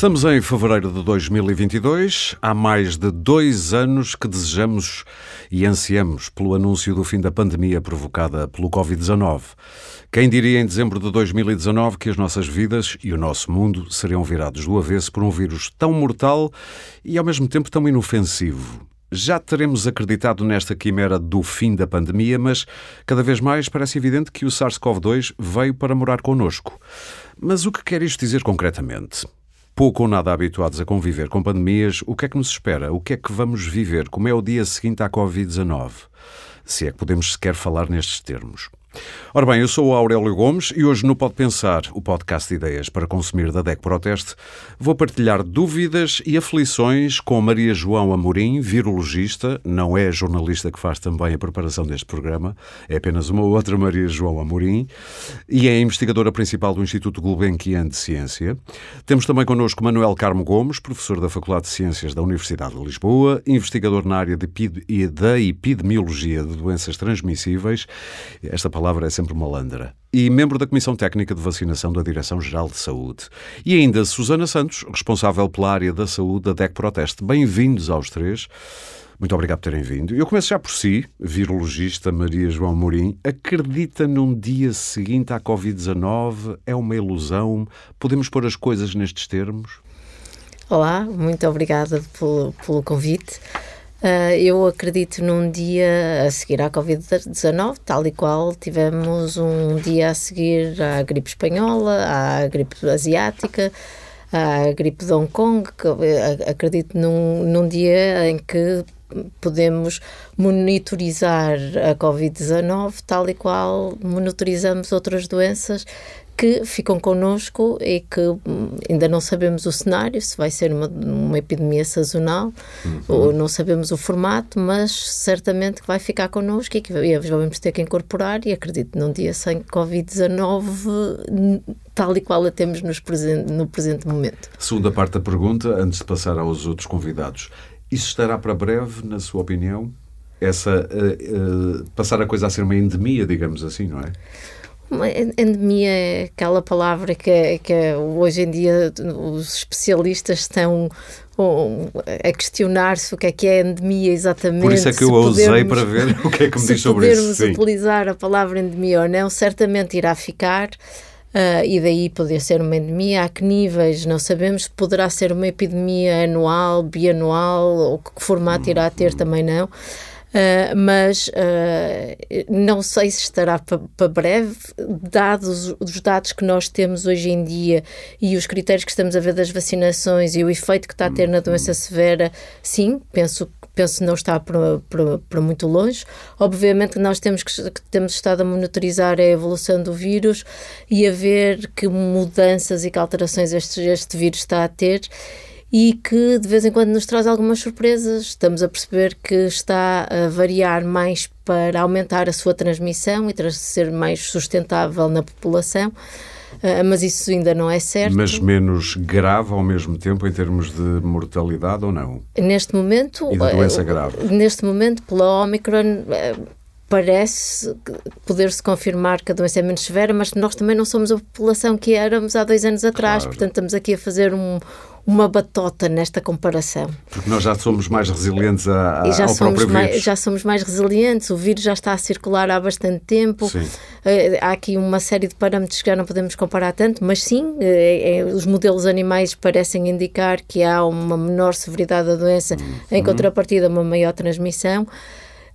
Estamos em fevereiro de 2022. Há mais de dois anos que desejamos e ansiamos pelo anúncio do fim da pandemia provocada pelo Covid-19. Quem diria em dezembro de 2019 que as nossas vidas e o nosso mundo seriam virados do avesso por um vírus tão mortal e ao mesmo tempo tão inofensivo? Já teremos acreditado nesta quimera do fim da pandemia, mas cada vez mais parece evidente que o SARS-CoV-2 veio para morar connosco. Mas o que quer isto dizer concretamente? Pouco ou nada habituados a conviver com pandemias, o que é que nos espera? O que é que vamos viver? Como é o dia seguinte à Covid-19? Se é que podemos sequer falar nestes termos. Ora bem, eu sou o Aurélio Gomes e hoje no Pode Pensar, o podcast de ideias para consumir da DEC Proteste, vou partilhar dúvidas e aflições com Maria João Amorim, virologista, não é jornalista que faz também a preparação deste programa, é apenas uma outra Maria João Amorim, e é investigadora principal do Instituto Gulbenkian de Ciência. Temos também connosco Manuel Carmo Gomes, professor da Faculdade de Ciências da Universidade de Lisboa, investigador na área de, da epidemiologia de doenças transmissíveis. Esta palavra é sempre malandra. E membro da Comissão Técnica de Vacinação da Direção-Geral de Saúde. E ainda Susana Santos, responsável pela área da saúde da DEC Proteste. Bem-vindos aos três. Muito obrigado por terem vindo. Eu começo já por si, virologista Maria João Mourim. Acredita num dia seguinte à Covid-19? É uma ilusão? Podemos pôr as coisas nestes termos? Olá, muito obrigada pelo, pelo convite. Uh, eu acredito num dia a seguir à Covid-19, tal e qual tivemos um dia a seguir à gripe espanhola, à gripe asiática, à gripe de Hong Kong. Que, acredito num, num dia em que podemos monitorizar a Covid-19 tal e qual monitorizamos outras doenças que ficam connosco e que hum, ainda não sabemos o cenário, se vai ser uma, uma epidemia sazonal, uhum. ou não sabemos o formato, mas certamente que vai ficar connosco e que vamos ter que incorporar e acredito num dia sem Covid-19 tal e qual a temos presente, no presente momento. Segunda parte da pergunta, antes de passar aos outros convidados. Isso estará para breve, na sua opinião? Essa, uh, uh, passar a coisa a ser uma endemia, digamos assim, não é? Endemia é aquela palavra que, que hoje em dia os especialistas estão a questionar-se o que é que é endemia exatamente. Por isso é que eu a usei para ver o que é que me diz sobre isso. Se podermos utilizar a palavra endemia ou não, certamente irá ficar. Uh, e daí poder ser uma endemia. A que níveis não sabemos, poderá ser uma epidemia anual, bianual, ou que formato irá ter, também não. Uh, mas uh, não sei se estará para pa breve, dados os dados que nós temos hoje em dia e os critérios que estamos a ver das vacinações e o efeito que está a ter na doença severa, sim, penso penso não está para, muito longe. Obviamente que nós temos que, que, temos estado a monitorizar a evolução do vírus e a ver que mudanças e que alterações este, este vírus está a ter e que de vez em quando nos traz algumas surpresas. Estamos a perceber que está a variar mais para aumentar a sua transmissão e ser mais sustentável na população. Uh, mas isso ainda não é certo. Mas menos grave ao mesmo tempo em termos de mortalidade ou não? Neste momento. E de doença uh, grave? Neste momento, pela Omicron. Uh, parece poder-se confirmar que a doença é menos severa, mas nós também não somos a população que éramos há dois anos atrás, claro. portanto estamos aqui a fazer um, uma batota nesta comparação. Porque nós já somos mais resilientes a, a, já ao próprio mais, vírus. Já somos mais resilientes, o vírus já está a circular há bastante tempo. Sim. Uh, há aqui uma série de parâmetros que já não podemos comparar tanto, mas sim, uh, é, os modelos animais parecem indicar que há uma menor severidade da doença, uhum. em contrapartida, uma maior transmissão.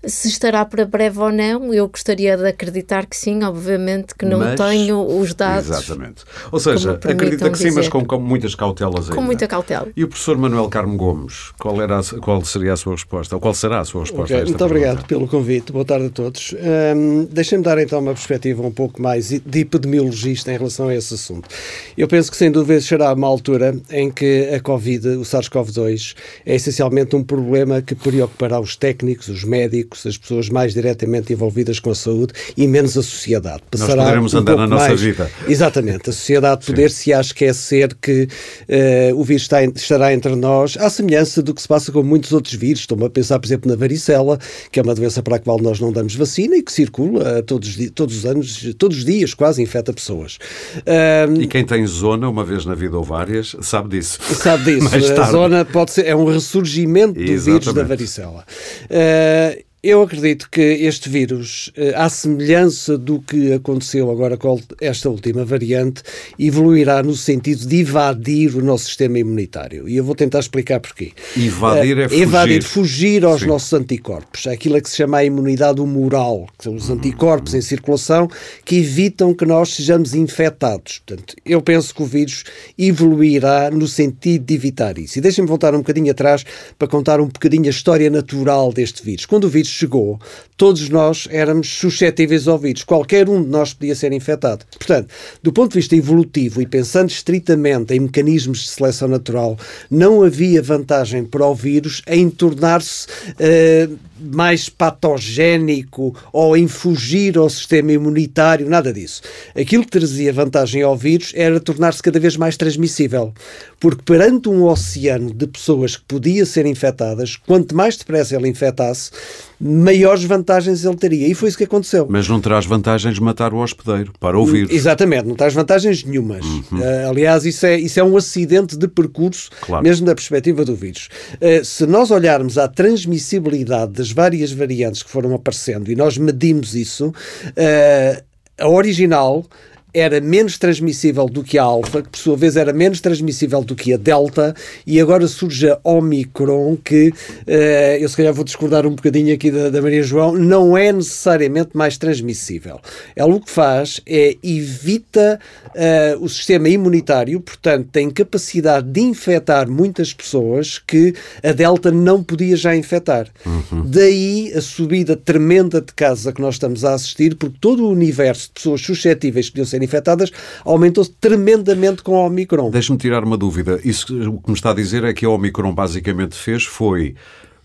Se estará para breve ou não, eu gostaria de acreditar que sim, obviamente que não mas, tenho os dados. Exatamente. Ou seja, acredita que sim, dizer. mas com, com, muitas cautelas ainda. Com muita cautela. E o professor Manuel Carmo Gomes, qual, era a, qual seria a sua resposta? Ou qual será a sua resposta okay, Muito pergunta? obrigado pelo convite. Boa tarde a todos. Um, Deixem-me dar então uma perspectiva um pouco mais de epidemiologista em relação a esse assunto. Eu penso que sem dúvida será uma altura em que a Covid, o SARS-CoV-2, é essencialmente um problema que preocupará os técnicos, os médicos, poucos as pessoas mais diretamente envolvidas com a saúde e menos a sociedade. Passará Nós poderemos um andar na nossa mais... vida. Exatamente. A sociedade poder se a esquecer que uh, o vírus está, estará entre nós, à semelhança do que se passa com muitos outros vírus. Estou-me a pensar, por exemplo, na varicela, que é uma doença para a qual nós não damos vacina e que circula uh, todos, todos os anos, todos os dias, quase infecta pessoas. Uh, e quem tem zona, uma vez na vida ou várias, sabe disso. Sabe disso. a zona pode ser, é um ressurgimento do Exatamente. vírus da varicela. Uh, eu acredito que este vírus, eh, à semelhança do que aconteceu agora com esta última variante, evoluirá no sentido de invadir o nosso sistema imunitário. E eu vou tentar explicar porquê. Invadir é fugir. Invadir, fugir aos Sim. nossos anticorpos. Aquilo a que se chama a imunidade humoral, que são os anticorpos em circulação que evitam que nós sejamos infectados. Portanto, eu penso que o vírus evoluirá no sentido de evitar isso. E deixem-me voltar um bocadinho atrás para contar um bocadinho a história natural deste vírus. Quando o vírus chegou, todos nós éramos suscetíveis ao vírus. Qualquer um de nós podia ser infectado. Portanto, do ponto de vista evolutivo e pensando estritamente em mecanismos de seleção natural, não havia vantagem para o vírus em tornar-se uh, mais patogénico ou em fugir ao sistema imunitário, nada disso. Aquilo que trazia vantagem ao vírus era tornar-se cada vez mais transmissível. Porque perante um oceano de pessoas que podia ser infectadas, quanto mais depressa ele infectasse, maiores vantagens ele teria. E foi isso que aconteceu. Mas não traz vantagens matar o hospedeiro para o vírus. Exatamente, não traz vantagens nenhumas. Uhum. Uh, aliás, isso é, isso é um acidente de percurso, claro. mesmo da perspectiva do vírus. Uh, se nós olharmos à transmissibilidade várias variantes que foram aparecendo e nós medimos isso, uh, a original era menos transmissível do que a alfa, que por sua vez era menos transmissível do que a delta, e agora surge a Omicron, que uh, eu se calhar vou discordar um bocadinho aqui da, da, Maria João, não é necessariamente mais transmissível. Ela o que faz é evita uh, o sistema imunitário, portanto, tem capacidade de infectar muitas pessoas que a delta não podia já infectar. Uhum. Daí a subida tremenda de casos a que nós estamos a assistir, porque todo o universo de pessoas suscetíveis que podiam ser infectadas aumentou-se tremendamente com a Omicron. Deixe-me tirar uma dúvida. Isso o que me está a dizer é que a Omicron basicamente fez foi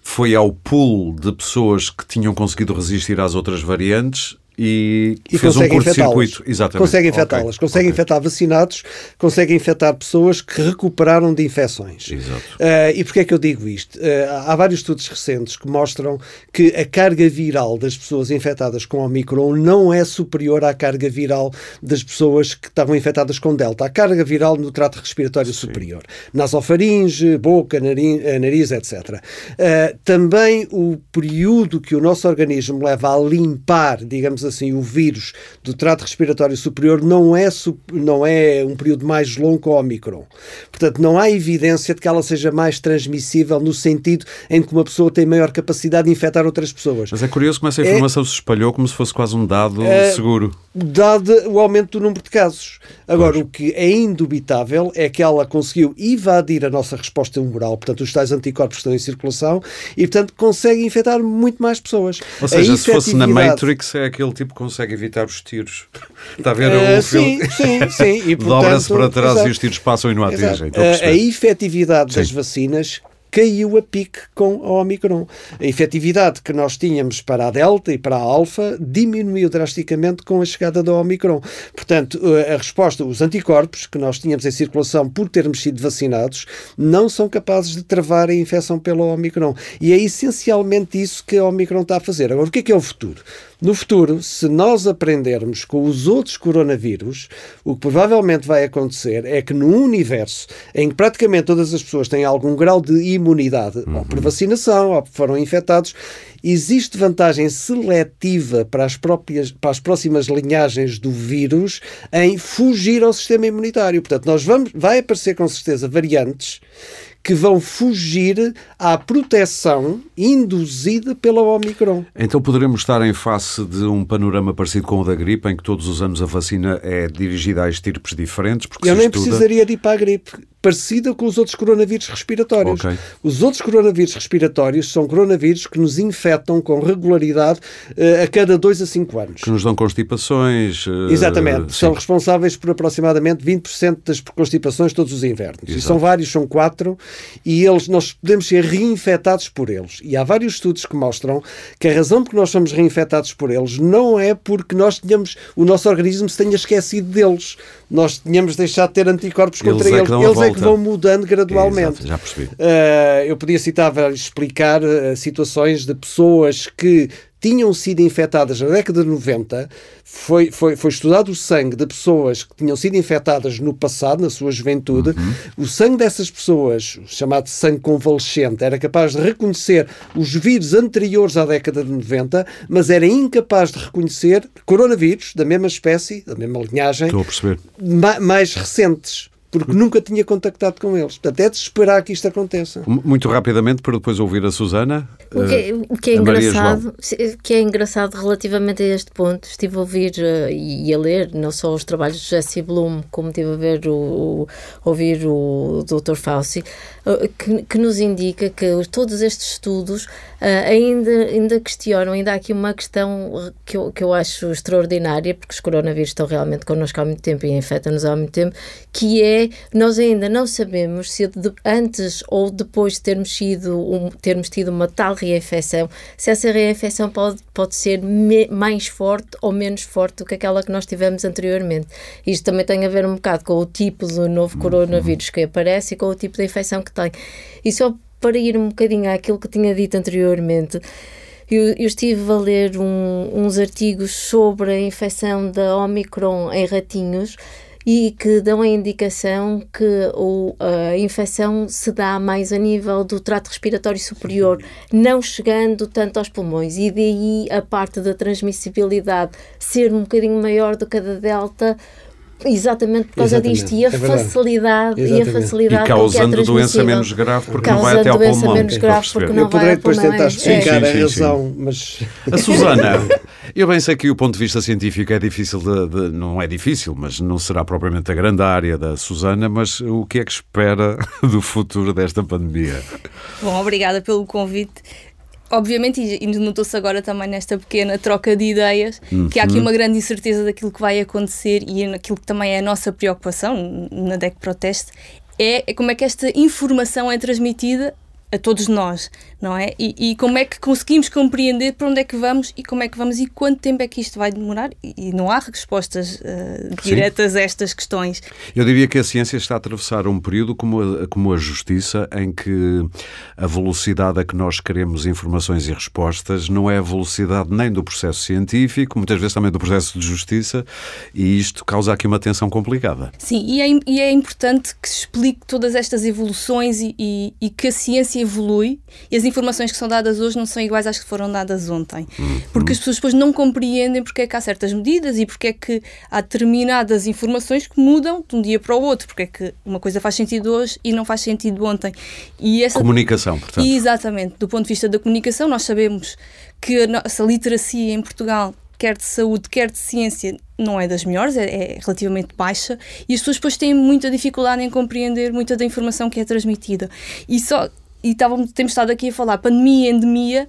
foi ao pool de pessoas que tinham conseguido resistir às outras variantes e, e fez um curto-circuito. Exatamente. Consegue infectá-las. Okay. Consegue okay. infectar vacinados, consegue infectar pessoas que recuperaram de infecções. Exato. Uh, e porquê é que eu digo isto? Uh, há vários estudos recentes que mostram que a carga viral das pessoas infectadas com Omicron não é superior à carga viral das pessoas que estavam infectadas com Delta. A carga viral no trato respiratório Sim. superior. Nasofaringe, boca, nariz, eh, nariz etc. Uh, também o período que o nosso organismo leva a limpar, digamos assim, o vírus do trato respiratório superior não é, não é um período mais longo que o Omicron. Portanto, não há evidência de que ela seja mais transmissível no sentido em que uma pessoa tem maior capacidade de infectar outras pessoas. Mas é curioso como essa informação é, se espalhou como se fosse quase um dado é, seguro. Dado o aumento do número de casos. Agora, pois. o que é indubitável é que ela conseguiu evadir a nossa resposta humoral, portanto, os tais anticorpos estão em circulação e, portanto, consegue infectar muito mais pessoas. Ou seja, se fosse na Matrix, é aquele tipo consegue evitar os tiros. Está a ver uh, o filme? Sim, sim, sim. Dobra-se para trás exato. e os tiros passam e não atingem. A, a efetividade sim. das vacinas caiu a pique com a Omicron. A efetividade que nós tínhamos para a Delta e para a Alfa diminuiu drasticamente com a chegada da Omicron. Portanto, a resposta, os anticorpos que nós tínhamos em circulação por termos sido vacinados, não são capazes de travar a infecção pela Omicron. E é essencialmente isso que a Omicron está a fazer. Agora, o que é que é o futuro? No futuro, se nós aprendermos com os outros coronavírus, o que provavelmente vai acontecer é que no universo em que praticamente todas as pessoas têm algum grau de imunidade, uhum. ou por vacinação, ou foram infectados, existe vantagem seletiva para as, próprias, para as próximas linhagens do vírus em fugir ao sistema imunitário. Portanto, nós vamos, vai aparecer com certeza variantes que vão fugir à proteção induzida pela Omicron. Então poderemos estar em face de um panorama parecido com o da gripe, em que todos os anos a vacina é dirigida a estirpes diferentes? Porque Eu nem estuda... precisaria de ir para a gripe parecida com os outros coronavírus respiratórios. Okay. Os outros coronavírus respiratórios são coronavírus que nos infectam com regularidade uh, a cada 2 a 5 anos. Que nos dão constipações. Uh, Exatamente. Sim. São responsáveis por aproximadamente 20% das constipações todos os invernos. Exato. E são vários, são quatro, e eles, nós podemos ser reinfectados por eles. E há vários estudos que mostram que a razão por que nós somos reinfectados por eles não é porque nós tenhamos, o nosso organismo se tenha esquecido deles. Nós tínhamos deixado de ter anticorpos contra eles. É eles, eles é que vão mudando gradualmente. Já percebi. Uh, eu podia citar, explicar uh, situações de pessoas que tinham sido infectadas na década de 90, foi, foi, foi estudado o sangue de pessoas que tinham sido infectadas no passado, na sua juventude. Uhum. O sangue dessas pessoas, chamado sangue convalescente, era capaz de reconhecer os vírus anteriores à década de 90, mas era incapaz de reconhecer coronavírus da mesma espécie, da mesma linhagem, mais recentes porque nunca tinha contactado com eles. Portanto, é de esperar que isto aconteça. Muito rapidamente, para depois ouvir a Susana. O que, é, o que é engraçado, que é engraçado relativamente a este ponto, estive a ouvir uh, e a ler não só os trabalhos de Jesse Bloom, como estive a ver o, o ouvir o Dr. Fauci, uh, que, que, nos indica que todos estes estudos uh, ainda, ainda questionam, ainda há aqui uma questão que eu, que eu acho extraordinária, porque os coronavírus estão realmente connosco há muito tempo e infectam-nos há muito tempo, que é nós ainda não sabemos se antes ou depois de termos, sido um, termos tido uma tal reinfecção, se essa reinfecção pode, pode ser me, mais forte ou menos forte do que aquela que nós tivemos anteriormente. Isto também tem a ver um bocado com o tipo do novo uhum. coronavírus que aparece e com o tipo de infecção que tem. E só para ir um bocadinho àquilo que tinha dito anteriormente, eu, eu, estive a ler um, uns artigos sobre a infecção da Omicron em ratinhos e que dão a indicação que o, a infecção se dá mais a nível do trato respiratório superior, não chegando tanto aos pulmões, e daí a parte da transmissibilidade ser um bocadinho maior do que a da Delta, Exatamente por causa Exatamente. disto e a é facilidade e a facilidade e causando doença menos grave porque não vai até ao pulmão. Menos grave porque não eu poderei depois tentar é. explicar é. a razão, mas a Susana, eu bem sei que o ponto de vista científico é difícil de, de, não é difícil, mas não será propriamente a grande área da Susana, mas o que é que espera do futuro desta pandemia? Bom, obrigada pelo convite obviamente, e notou-se agora também nesta pequena troca de ideias, uhum. que há aqui uhum. uma grande incerteza daquilo que vai acontecer e naquilo que também é a nossa preocupação na DEC Proteste, é como é que esta informação é transmitida a todos nós, não é? E, e, como é que conseguimos compreender para onde é que vamos e como é que vamos e quanto tempo é que isto vai demorar? E, e não há respostas uh, diretas a estas questões. Eu diria que a ciência está a atravessar um período como a, como a justiça, em que a velocidade a que nós queremos informações e respostas não é a velocidade nem do processo científico, muitas vezes também do processo de justiça, e isto causa aqui uma tensão complicada. Sim, e é, e é importante que se explique todas estas evoluções e, e que a ciência evolui e as informações que são dadas hoje não são iguais às que foram dadas ontem. Uhum. Porque as pessoas depois não compreendem porque é que há certas medidas e porque é que há determinadas informações que mudam de um dia para o outro, porque é que uma coisa faz sentido hoje e não faz sentido ontem. E essa... Comunicação, portanto. E, exatamente. Do ponto de vista da comunicação, nós sabemos que a nossa literacia em Portugal quer de saúde, quer de ciência, não é das melhores, é, é, relativamente baixa, e as pessoas depois têm muita dificuldade em compreender muita da informação que é transmitida. E só e távamos, temos estado aqui a falar pandemia, endemia,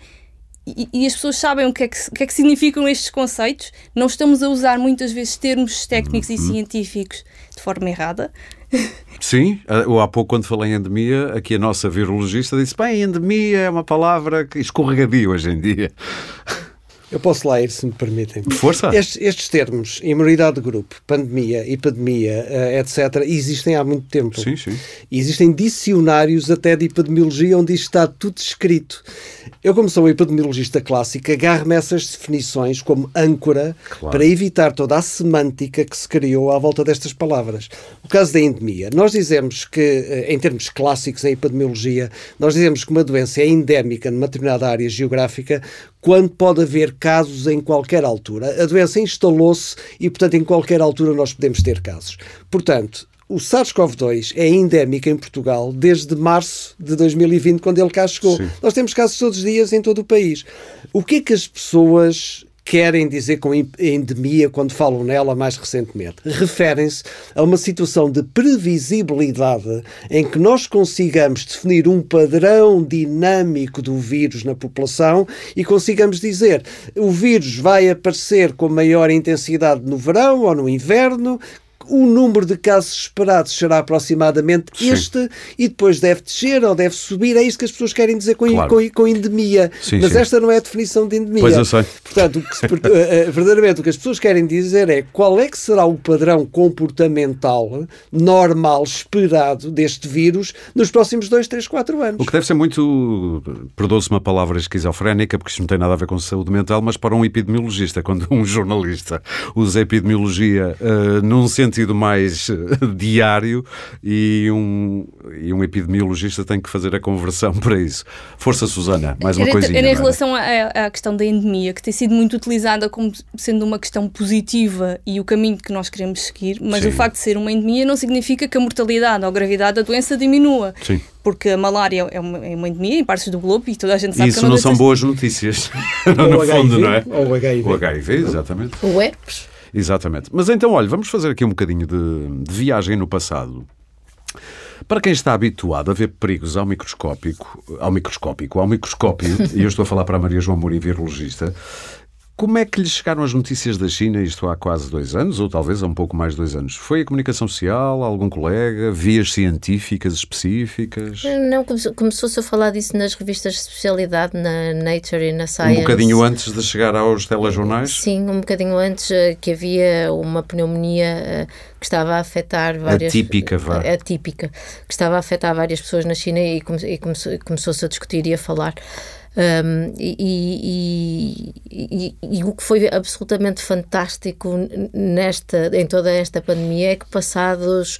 e, e, as pessoas sabem o que, é que, o que, é que significam estes conceitos. Não estamos a usar muitas vezes termos técnicos uhum. e científicos de forma errada. Sim, eu há pouco, quando falei em endemia, aqui a nossa virologista disse: bem, endemia é uma palavra que escorregadia hoje em dia. Eu posso lá ir, se me permitem. Força! Estes, estes termos, imunidade de grupo, pandemia, epidemia, uh, etc., existem há muito tempo. Sim, sim. E existem dicionários até de epidemiologia onde isto está tudo escrito. Eu, como sou epidemiologista clássico, agarro-me essas definições como âncora claro. para evitar toda a semântica que se criou à volta destas palavras. O caso da endemia. Nós dizemos que, eh, em termos clássicos em epidemiologia, nós dizemos que uma doença é endémica numa determinada área geográfica quando pode haver casos em qualquer altura. A doença instalou-se e, portanto, em qualquer altura nós podemos ter casos. Portanto, o SARS-CoV-2 é endémico em Portugal desde março de 2020, quando ele cá chegou. Sim. Nós temos casos todos os dias em todo o país. O que é que as pessoas querem dizer com endemia quando falam nela mais recentemente? Referem-se a uma situação de previsibilidade em que nós consigamos definir um padrão dinâmico do vírus na população e consigamos dizer o vírus vai aparecer com maior intensidade no verão ou no inverno, o número de casos esperados será aproximadamente sim. este e depois deve descer ou deve subir. É isso que as pessoas querem dizer com, claro. com, com endemia. Sim, Mas sim. esta não é a definição de endemia. Pois eu sei. Portanto, o se, eh, eh, verdadeiramente o que as pessoas querem dizer é qual é que será o padrão comportamental normal, esperado deste vírus nos próximos 2, 3, 4 anos. O que deve ser muito, perdoa-se uma palavra esquizofrénica, porque isto não tem nada a ver com saúde mental, mas para um epidemiologista, quando um jornalista usa epidemiologia uh, num sentido sentido mais eh, diário e um, e um epidemiologista tem que fazer a conversão para isso. Força, Susana, mais uma coisinha. Em relação à, à questão da endemia, que tem sido muito utilizada como sendo uma questão positiva e o caminho que nós queremos seguir, mas Sim. o facto de ser uma endemia não significa que a mortalidade ou a gravidade da doença diminua. Sim porque a malária é uma, é uma endemia em partes do globo e toda a gente sabe Isso que não, não são boas notícias, no fundo, não é? Ou o HIV. O HIV, exatamente. O herpes. Exatamente. Mas então, olha, vamos fazer aqui um bocadinho de, de viagem no passado. Para quem está habituado a ver perigos ao microscópico, ao microscópico, ao microscópio, e eu estou a falar para a Maria João Mourinho, virologista, como é que lhe chegaram as notícias da China, isto há quase dois anos, ou talvez há um pouco mais de dois anos? Foi a comunicação social, algum colega, vias científicas específicas? Não, começou-se a falar disso nas revistas de especialidade, na Nature e na Science. Um bocadinho antes de chegar aos telejornais? Sim, um bocadinho antes eh, que havia uma pneumonia eh, que estava a afetar várias... Atípica, vá. Atípica, que estava a afetar várias pessoas na China e, começou-se a discutir e a falar. Um, e, e, e, o que foi absolutamente fantástico nesta, em toda esta pandemia é que passados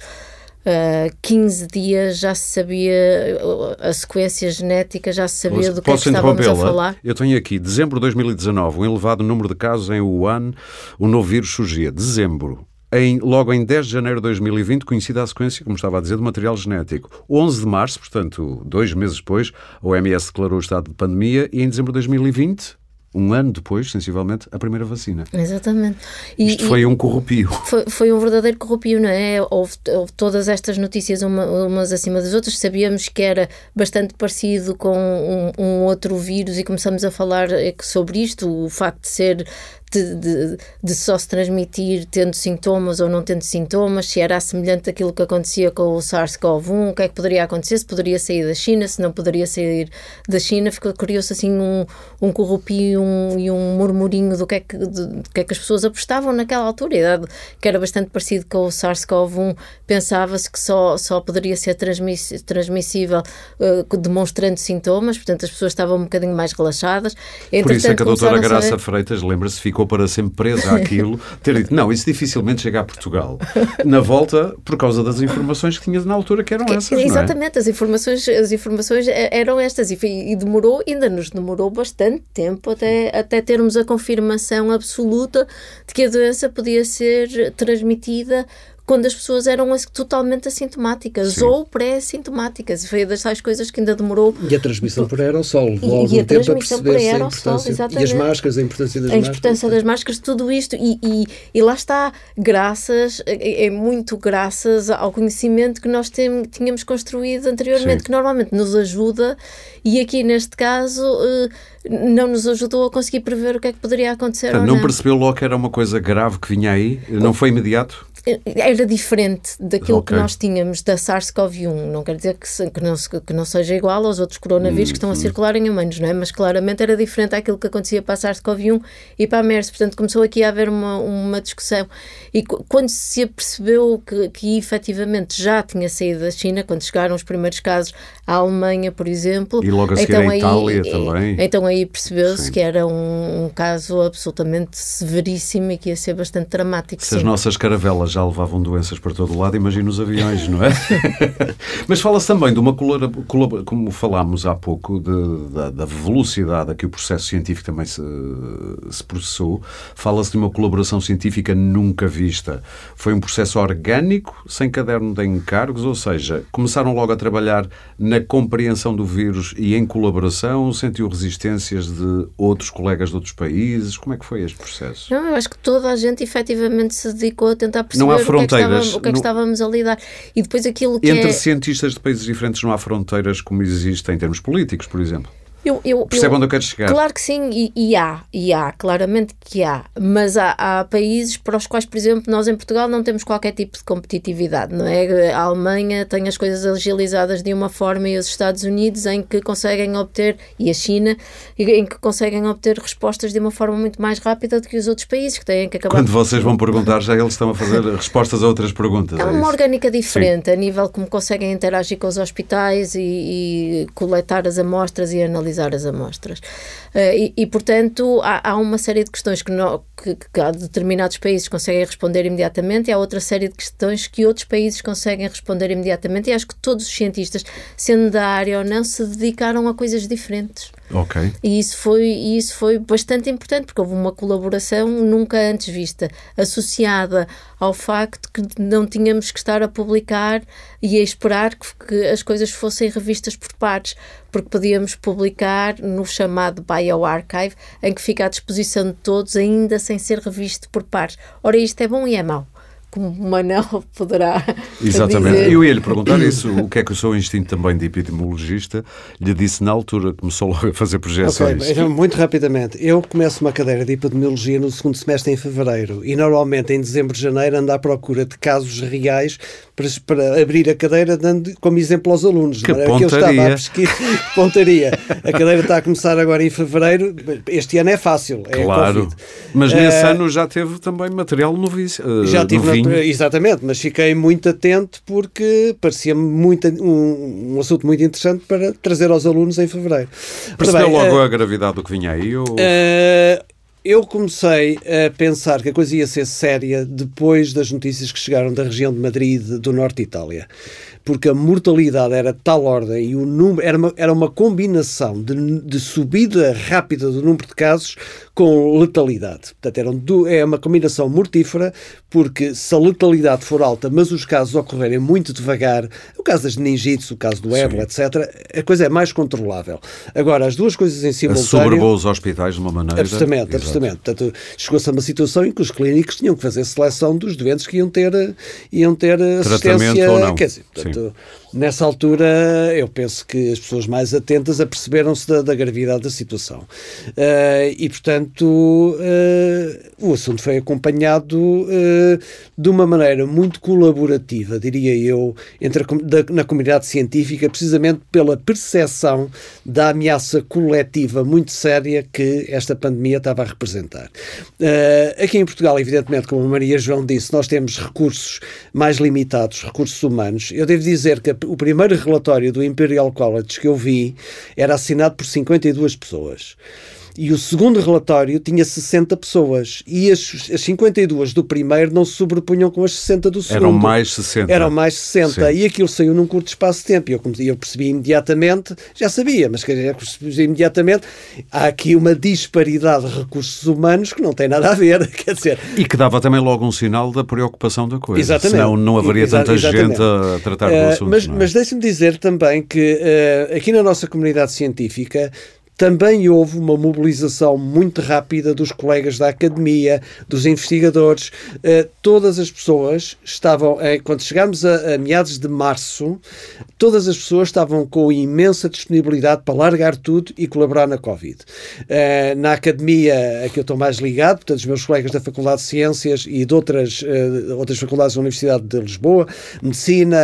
uh, 15 dias já se sabia a sequência genética, já se sabia posso, do que, é que estávamos a falar. Eu tenho aqui, dezembro de 2019, um elevado número de casos em Wuhan, o novo vírus surgia. Dezembro, em, logo em 10 de janeiro de 2020, conhecida a sequência, como estava a dizer, do material genético. 11 de março, portanto, dois meses depois, a OMS declarou o estado de pandemia e em dezembro de 2020, um ano depois, sensivelmente, a primeira vacina. Exatamente. E, Isto foi um corrupio. Foi, foi, um verdadeiro corrupio, não é? Houve, houve todas estas notícias uma, umas acima das outras. Sabíamos que era bastante parecido com um, um, outro vírus e começamos a falar eh, sobre isto, o facto de ser de, de, de, só se transmitir tendo sintomas ou não tendo sintomas, se era semelhante àquilo que acontecia com o SARS-CoV-1, o que é que poderia acontecer, se poderia sair da China, se não poderia sair da China, ficou curioso assim um, um corrupio um, e um murmurinho do que, é que, do que é que as pessoas apostavam naquela altura, dado que era bastante parecido com o SARS-CoV-1, pensava-se que só, só poderia ser transmiss, transmissível uh, demonstrando sintomas, portanto as pessoas estavam um bocadinho mais relaxadas. Entretanto, Por isso é que a doutora Graça Freitas, lembra-se, ficou ficou para sempre presa àquilo, ter dito, não, isso dificilmente chega a Portugal. Na volta, por causa das informações que tinha na altura, que eram essas, é? Exatamente, é? as, informações, as informações eram estas e, e, demorou, ainda nos demorou bastante tempo até, até termos a confirmação absoluta de que a doença podia ser transmitida quando as pessoas eram totalmente assintomáticas Sim. ou pré-assintomáticas. Foi das tais coisas que ainda demorou. E a transmissão por aerossol algum e tempo a perceber a importância. Exatamente. E as máscaras, a importância das máscaras. A importância das máscaras, tudo isto. E, e, e, lá está, graças, é, é muito graças ao conhecimento que nós tem, tínhamos construído anteriormente, Sim. que normalmente nos ajuda e aqui neste caso eh, não nos ajudou a conseguir prever o que é que poderia acontecer. não, não percebeu logo que era uma coisa grave que vinha aí? Não foi imediato? Era diferente daquilo okay. que nós tínhamos da SARS-CoV-1. Não quer dizer que, que, não, que não seja igual aos outros coronavírus que estão a hum. circular em humanos, não é? Mas claramente era diferente daquilo que acontecia para a SARS-CoV-1 e para a MERS. Portanto, começou aqui a haver uma, uma discussão. E quando se percebeu que, que efetivamente já tinha saído da China, quando chegaram os primeiros casos à Alemanha, por exemplo. E logo a seguir então, a Itália aí, também. Então aí percebeu-se que era um, um, caso absolutamente severíssimo e que ia ser bastante dramático. Se sim. as nossas caravelas já levavam doenças para todo lado, imagina os aviões, não é? Mas fala-se também de uma colaboração, como falámos há pouco, de, da, da, velocidade a que o processo científico também se, se processou. Fala-se de uma colaboração científica nunca vista. Foi um processo orgânico, sem caderno de encargos, ou seja, começaram logo a trabalhar na compreensão do vírus e em colaboração, sentiu resistências de outros colegas de outros países? Como é que foi este processo? Não, eu acho que toda a gente efetivamente se dedicou a tentar perceber não há fronteiras, o que é que, estávamos, que, é que estávamos a lidar. E depois aquilo que Entre é... cientistas de países diferentes não há fronteiras como existem em termos políticos, por exemplo? Eu, eu, Percebe eu, onde eu quero chegar? Claro que sim, e, e, há, e há, claramente que há. Mas há, há, países para os quais, por exemplo, nós em Portugal não temos qualquer tipo de competitividade, não é? A Alemanha tem as coisas agilizadas de uma forma e os Estados Unidos em que conseguem obter, e a China, em que conseguem obter respostas de uma forma muito mais rápida do que os outros países que têm que acabar. Quando vocês vão perguntar, já eles estão a fazer respostas a outras perguntas. É, é uma orgânica diferente, sim. a nível como conseguem interagir com os hospitais e, e coletar as amostras e analisar analisar as amostras. Uh, e, e, portanto, há, há, uma série de questões que, que, que determinados países conseguem responder imediatamente e há outra série de questões que outros países conseguem responder imediatamente. E acho que todos os cientistas, sendo da área ou não, se dedicaram a coisas diferentes. Ok. E isso foi, isso foi bastante importante, porque houve uma colaboração nunca antes vista, associada ao facto que não tínhamos que estar a publicar e a esperar que, que as coisas fossem revistas por pares, porque podíamos publicar no chamado BioArchive, em que fica à disposição de todos, ainda sem ser revisto por pares. Ora, isto é bom e é mau como o Manel poderá Exatamente. Dizer. Eu ia lhe perguntar isso, o que é que o seu instinto também de epidemiologista lhe disse na altura, começou logo a fazer projeções. Okay, muito rapidamente, eu começo uma cadeira de epidemiologia no segundo semestre em fevereiro e normalmente em dezembro, janeiro ando à procura de casos reais para, para abrir a cadeira dando como exemplo aos alunos. Que pontaria. Que eu estava a pesquisar, pontaria. A cadeira está a começar agora em fevereiro, este ano é fácil, é Claro, mas nesse uh, ano já teve também material novíssimo. Uh, já tive Exatamente, mas fiquei muito atento porque parecia muito, um, um assunto muito interessante para trazer aos alunos em fevereiro. Percebeu bem, logo uh, a gravidade do que vinha aí? Ou... Uh, eu comecei a pensar que a coisa ia ser séria depois das notícias que chegaram da região de Madrid, do norte de Itália porque a mortalidade era de tal ordem e o número era uma, era uma combinação de, de subida rápida do número de casos com letalidade. Portanto, eram, é uma combinação mortífera, porque se a letalidade for alta, mas os casos ocorrerem muito devagar, o caso das meningites, o caso do ébola, etc., a coisa é mais controlável. Agora, as duas coisas em simultâneo... Sobrevou os hospitais de uma maneira... Absolutamente, absolutamente. Portanto, chegou-se a uma situação em que os clínicos tinham que fazer seleção dos doentes que iam ter, iam ter assistência... Tratamento ou não. Quer dizer, portanto, nessa altura, eu penso que as pessoas mais atentas aperceberam-se da, da, gravidade da situação. Uh, e, portanto, uh, o assunto foi acompanhado uh, de uma maneira muito colaborativa, diria eu, entre a, da, na comunidade científica, precisamente pela percepção da ameaça coletiva muito séria que esta pandemia estava a representar. aqui em Portugal, evidentemente, como a Maria João disse, nós temos recursos mais limitados, recursos humanos. Eu devo dizer que o primeiro relatório do Imperial College que eu vi era assinado por 52 pessoas e o segundo relatório tinha 60 pessoas e as, as 52 do primeiro não se sobrepunham com as 60 do segundo. Eram mais 60. Eram mais 60 Sim. e aquilo saiu num curto espaço de tempo e eu, eu percebi imediatamente, já sabia, mas quer percebi imediatamente, há aqui uma disparidade de recursos humanos que não tem nada a ver, quer dizer... E que dava também logo um sinal da preocupação da coisa. Exatamente. Senão não haveria Exa tanta exatamente. gente a tratar do uh, assunto. Mas, é? mas deixe-me dizer também que uh, aqui na nossa comunidade científica também houve uma mobilização muito rápida dos colegas da academia, dos investigadores. Uh, todas as pessoas estavam, uh, quando chegámos a, a, meados de março, todas as pessoas estavam com imensa disponibilidade para largar tudo e colaborar na Covid. Uh, na academia a que eu estou mais ligado, portanto, os meus colegas da Faculdade de Ciências e de outras, outras faculdades da Universidade de Lisboa, Medicina,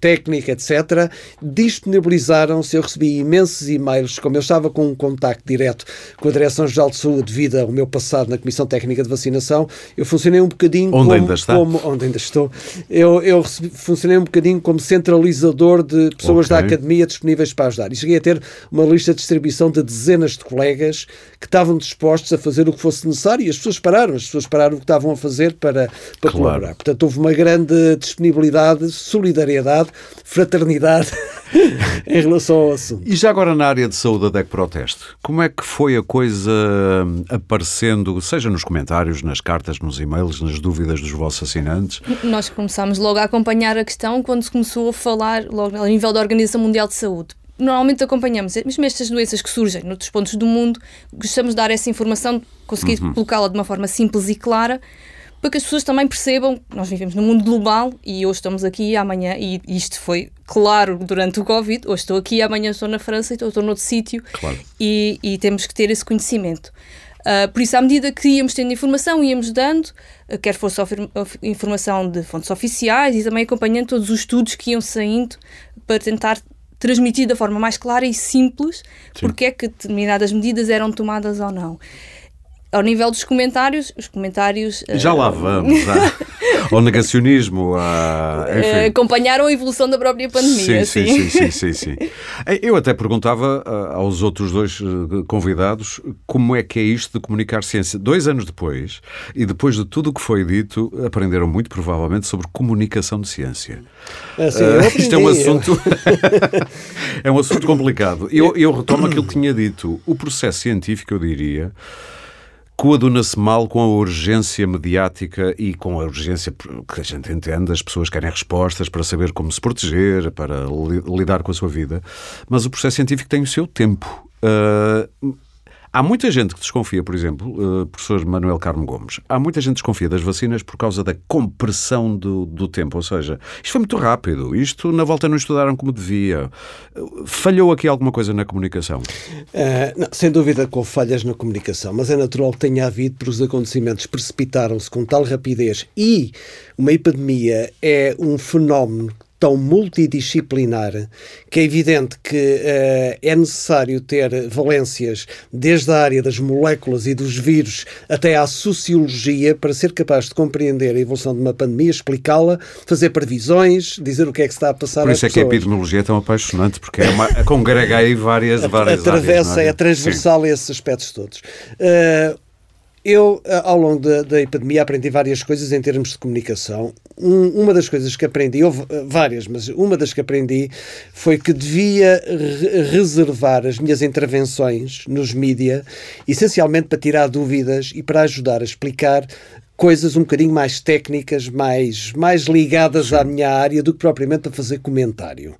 Técnica, etc., disponibilizaram-se. Eu recebi imensos e-mails, como eu estava com um contacto direto com a Direção-Geral de Saúde devido ao meu passado na Comissão Técnica de Vacinação, eu funcionei um bocadinho onde como, ainda está? como onde ainda estou. Eu, eu recebi, funcionei um bocadinho como centralizador de pessoas okay. da academia disponíveis para ajudar. E cheguei a ter uma lista de distribuição de dezenas de colegas que estavam dispostos a fazer o que fosse necessário e as pessoas pararam, as pessoas pararam o que estavam a fazer para, para claro. colaborar. Portanto, houve uma grande disponibilidade, solidariedade, fraternidade em relação ao assunto. E já agora na área de saúde da DEC Proteste, como é que foi a coisa aparecendo, seja nos comentários, nas cartas, nos e-mails, nas dúvidas dos vossos assinantes? Nós começámos logo a acompanhar a questão quando se começou a falar, logo a nível da Organização Mundial de Saúde normalmente acompanhamos, mesmo estas doenças que surgem noutros pontos do mundo, gostamos de dar essa informação, conseguir uhum. colocá-la de uma forma simples e clara, para que as pessoas também percebam que nós vivemos num mundo global e hoje estamos aqui amanhã, e isto foi claro durante o Covid, hoje estou aqui amanhã estou na França e estou, estou noutro sítio claro. e, e, temos que ter esse conhecimento. Uh, por isso, à medida que íamos tendo informação, íamos dando, uh, quer fosse informação de fontes oficiais e também acompanhando todos os estudos que iam saindo para tentar transmitir da forma mais clara e simples Sim. porque é que determinadas medidas eram tomadas ou não ao nível dos comentários, os comentários. Já uh... lá vamos. ao negacionismo. Uh, acompanharam a evolução da própria pandemia. Sim, sim, sim. sim, sim, sim. Eh, eu até perguntava aos outros dois convidados como é que é isto de comunicar ciência. Dois anos depois, e depois de tudo o que foi dito, aprenderam muito provavelmente sobre comunicação de ciência. Assim, uh, isto é um assunto. é um assunto complicado. Eu, eu retomo aquilo que tinha dito. O processo científico, eu diria coaduna-se mal com a urgência mediática e com a urgência que a gente entende, as pessoas querem respostas para saber como se proteger, para li lidar com a sua vida, mas o processo científico tem o seu tempo. Uh, Há muita gente que desconfia, por exemplo, uh, professor Manuel Carmo Gomes, há muita gente que desconfia das vacinas por causa da compressão do, do tempo. Ou seja, isto foi muito rápido, isto na volta não estudaram como devia. falhou aqui alguma coisa na comunicação? Uh, não, sem dúvida com falhas na comunicação, mas é natural que tenha havido, porque os acontecimentos precipitaram-se com tal rapidez e uma epidemia é um fenómeno tão multidisciplinar que é evidente que uh, é necessário ter valências desde a área das moléculas e dos vírus até à sociologia para ser capaz de compreender a evolução de uma pandemia, explicá-la, fazer previsões, dizer o que é que está a passar Por isso é pessoas. que a epidemiologia é tão apaixonante, porque é uma, congrega aí várias, várias Atravessa, áreas, é? é transversal Sim. esses aspectos todos. Uh, eu, eh, ao longo da, da epidemia, aprendi várias coisas em termos de comunicação. Um, uma das coisas que aprendi, houve eh, várias, mas uma das que aprendi foi que devia re reservar as minhas intervenções nos mídia, essencialmente para tirar dúvidas e para ajudar a explicar coisas um bocadinho mais técnicas, mais, mais ligadas Sim. à minha área do que propriamente a fazer comentário.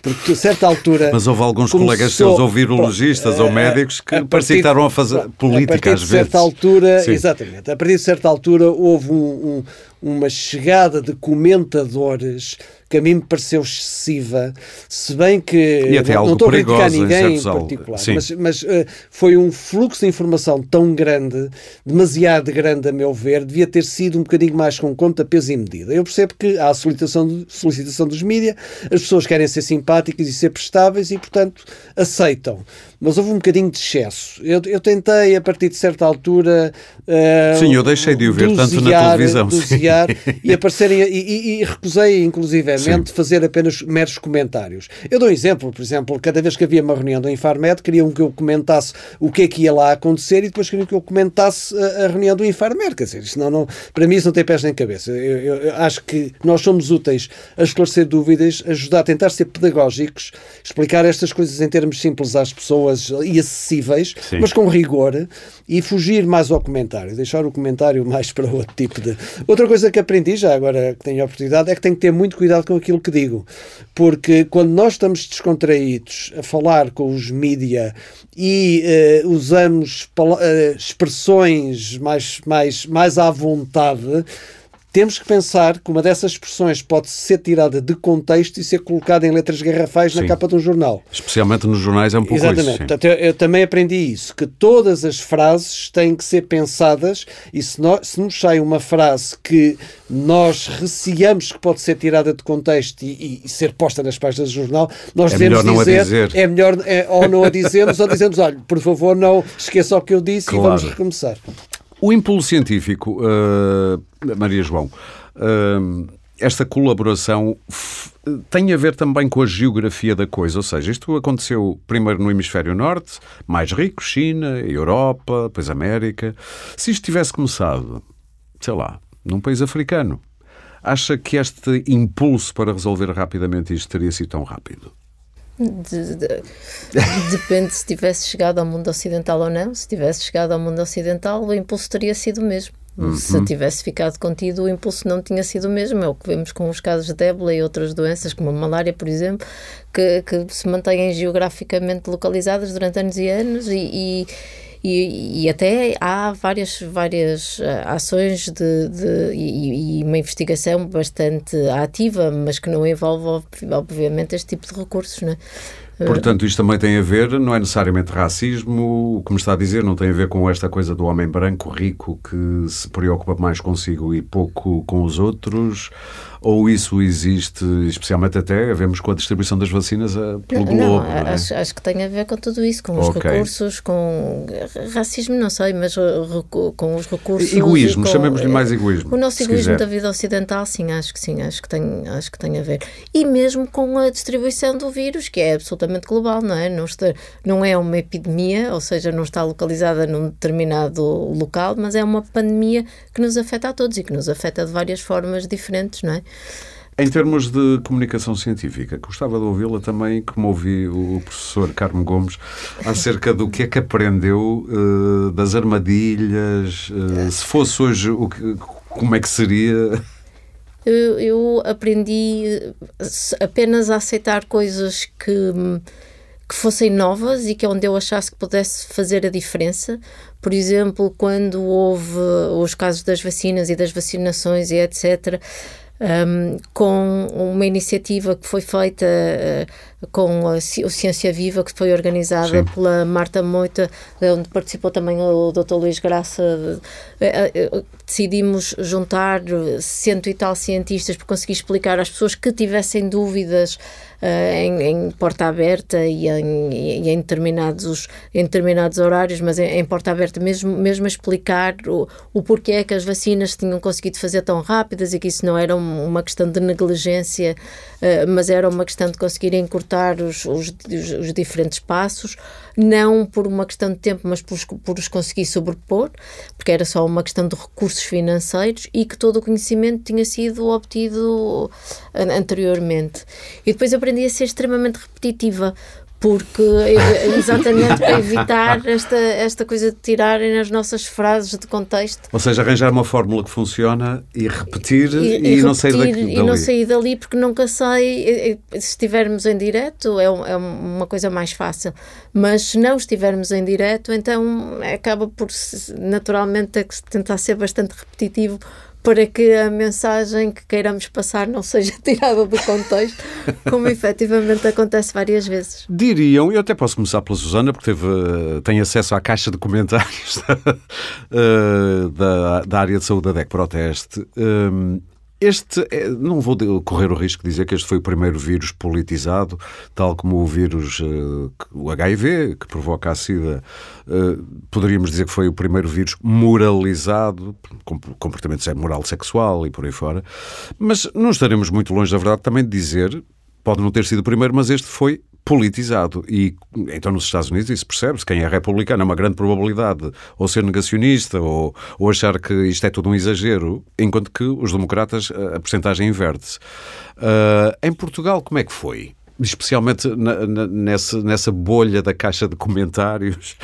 Porque a certa altura. Mas houve alguns começou, colegas seus, ou virologistas ou médicos, que a partir, a fazer política às vezes. A partir de certa altura, Sim. exatamente, a partir de certa altura houve um, um, uma chegada de comentadores que a mim me pareceu excessiva, se bem que e até não, não estou a criticar ninguém em particular, mas, mas uh, foi um fluxo de informação tão grande, demasiado grande a meu ver, devia ter sido um bocadinho mais com conta, peso e medida. Eu percebo que há a solicitação, solicitação dos mídias, as pessoas querem ser simpáticas e ser prestáveis e, portanto, aceitam mas houve um bocadinho de excesso. Eu, eu tentei, a partir de certa altura. Uh, sim, eu deixei de o ver dosear, tanto na televisão. Dosear, e aparecerem. E, e, e recusei, inclusivamente, sim. fazer apenas meros comentários. Eu dou um exemplo, por exemplo, cada vez que havia uma reunião do Infarmed, queriam que eu comentasse o que é que ia lá acontecer e depois queriam que eu comentasse a, a reunião do Infarmed. Quer dizer, isto não, não, para mim isso não tem pés nem cabeça. Eu, eu, eu acho que nós somos úteis a esclarecer dúvidas, ajudar a tentar ser pedagógicos, explicar estas coisas em termos simples às pessoas e acessíveis, Sim. mas com rigor, e fugir mais ao comentário, deixar o comentário mais para outro tipo de. Outra coisa que aprendi, já agora que tenho a oportunidade, é que tenho que ter muito cuidado com aquilo que digo, porque quando nós estamos descontraídos a falar com os mídia e uh, usamos uh, expressões mais, mais, mais à vontade temos que pensar que uma dessas expressões pode ser tirada de contexto e ser colocada em letras garrafais sim. na capa de um jornal. Especialmente nos jornais é um pouco Exatamente. isso. Eu, eu, também aprendi isso, que todas as frases têm que ser pensadas e se, nós, se nos sai uma frase que nós receamos que pode ser tirada de contexto e, e ser posta nas páginas do jornal, nós é devemos dizer, dizer, é melhor é, ou não a dizemos ou dizemos, olha, por favor, não esqueça o que eu disse claro. e vamos recomeçar. O impulso científico, uh, Maria João, uh, esta colaboração tem a ver também com a geografia da coisa, ou seja, isto aconteceu primeiro no hemisfério norte, mais rico, China, Europa, depois América. Se isto tivesse começado, sei lá, num país africano, acha que este impulso para resolver rapidamente isto teria sido tão rápido? De, de, depende se tivesse chegado ao mundo ocidental ou não. Se tivesse chegado ao mundo ocidental, o impulso teria sido o mesmo. Uhum. Se tivesse ficado contido, o impulso não tinha sido o mesmo. É o que vemos com os casos de ébola e outras doenças, como a malária, por exemplo, que, que se mantêm geograficamente localizadas durante anos e anos e, e e, e, até há várias, várias eh, ações de, de e, e, uma investigação bastante ativa, mas que não envolve, obviamente, este tipo de recursos. É? Portanto, isto também tem a ver, não é necessariamente racismo, o que me está a dizer não tem a ver com esta coisa do homem branco rico que se preocupa mais consigo e pouco com os outros, ou isso existe, especialmente até, vemos com a distribuição das vacinas eh, pelo não, globo? Não, não é? acho, acho, que tem a ver com tudo isso, com os okay. recursos, com racismo, não sei, mas com os recursos. Egoísmo, chamemos-lhe mais egoísmo. O nosso egoísmo quiser. da vida ocidental, sim, acho que sim, acho que, tem, acho que tem a ver. E mesmo com a distribuição do vírus, que é absolutamente global, não é? Não, está, não é uma epidemia, ou seja, não está localizada num determinado local, mas é uma pandemia que nos afeta a todos e que nos afeta de várias formas diferentes, não é? Em termos de comunicação científica, gostava de ouvi-la também, como ouvi o professor Carmo Gomes, acerca do que é que aprendeu uh, das armadilhas. Uh, se fosse hoje, o que, como é que seria? Eu, eu aprendi apenas a aceitar coisas que que fossem novas e que é onde eu achasse que pudesse fazer a diferença. Por exemplo, quando houve os casos das vacinas e das vacinações e etc., um, com uma iniciativa que foi feita com a, o Ciência Viva, que foi organizada Sim. pela Marta Moita, onde participou também o Dr. Luís Graça. Uh, uh, decidimos juntar cento e tal cientistas para conseguir explicar às pessoas que tivessem dúvidas em, em, porta aberta e em, e em, determinados, em determinados horários, mas em, em porta aberta, mesmo, mesmo explicar o, o porquê é que as vacinas tinham conseguido fazer tão rápidas e que isso não era uma questão de negligência, mas era uma questão de conseguir encurtar os, os, os diferentes passos, não por uma questão de tempo, mas por, por os conseguir sobrepor, porque era só uma questão de recursos financeiros e que todo o conhecimento tinha sido obtido anteriormente. E depois aprendi a ser extremamente repetitiva, porque exatamente para evitar esta, esta coisa de tirarem as nossas frases de contexto. Ou seja, arranjar uma fórmula que funciona e repetir e, e, e repetir, não sair daqui, E não sair dali porque nunca sei. Se estivermos em direto é, é uma coisa mais fácil, mas se não estivermos em direto, então acaba por naturalmente tentar ser bastante repetitivo para que a mensagem que queiramos passar não seja tirada do contexto, como efetivamente acontece várias vezes. Diriam, eu até posso começar pela Susana, porque teve, eh, tem acesso à caixa de comentários da, da, da área de saúde da DEC Proteste. Um, este, é, não vou correr o risco de dizer que este foi o primeiro vírus politizado, tal como o vírus, uh, o HIV, que provoca a SIDA, uh, poderíamos dizer que foi o primeiro vírus moralizado, com comportamento moral sexual e por aí fora. Mas não estaremos muito longe da verdade também de dizer, pode não ter sido o primeiro, mas este foi politizado. E então nos Estados Unidos isso percebe-se. Quem é republicano é uma grande probabilidade ou ser negacionista ou, ou achar que isto é tudo um exagero, enquanto que os democratas a percentagem inverte-se. Uh, em Portugal, como é que foi? especialmente na, na, nessa, nessa bolha da caixa de comentários,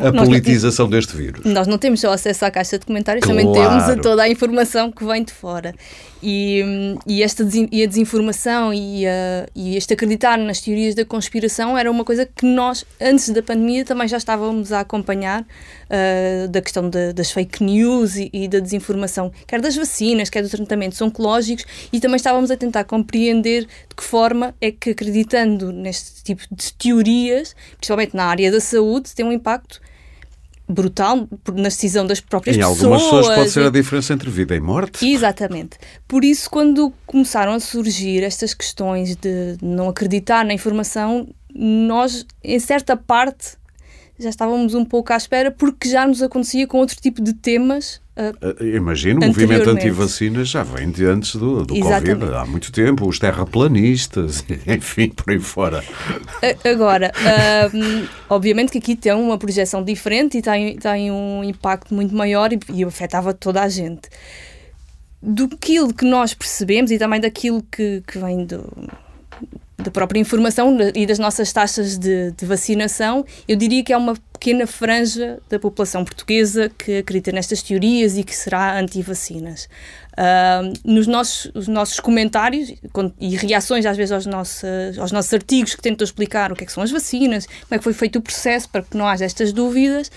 a nós politização deste vírus. Nós não temos só acesso à caixa de comentários, claro. também temos a toda a informação que vem de fora. E, e esta e a desinformação e, a, e este acreditar nas teorias da conspiração era uma coisa que nós, antes da pandemia, também já estávamos a acompanhar uh, da questão de, das fake news e, e, da desinformação, quer das vacinas, quer dos tratamentos oncológicos, e também estávamos a tentar compreender de que forma é que acreditando neste tipo de teorias, principalmente na área da saúde, tem um impacto brutal na decisão das próprias pessoas. Em algumas pessoas pode ser a diferença entre vida e morte. Exatamente. Por isso, quando começaram a surgir estas questões de não acreditar na informação, nós, em certa parte, já estávamos um pouco à espera porque já nos acontecia com outro tipo de temas Uh, Imagino, o movimento anti-vacinas já vem de antes do, do Covid, há muito tempo, os terraplanistas, enfim, por aí fora. Agora, uh, obviamente que aqui tem uma projeção diferente e tem, tem um impacto muito maior e, e afetava toda a gente. Do que nós percebemos e também daquilo que, que vem do, da própria informação e das nossas taxas de, de, vacinação, eu diria que é uma pequena franja da população portuguesa que acredita nestas teorias e que será anti-vacinas. Uh, nos nossos, os nossos comentários e reações às vezes aos nossos, aos nossos artigos que tentam explicar o que, é que são as vacinas, como é que foi feito o processo para que não haja estas dúvidas,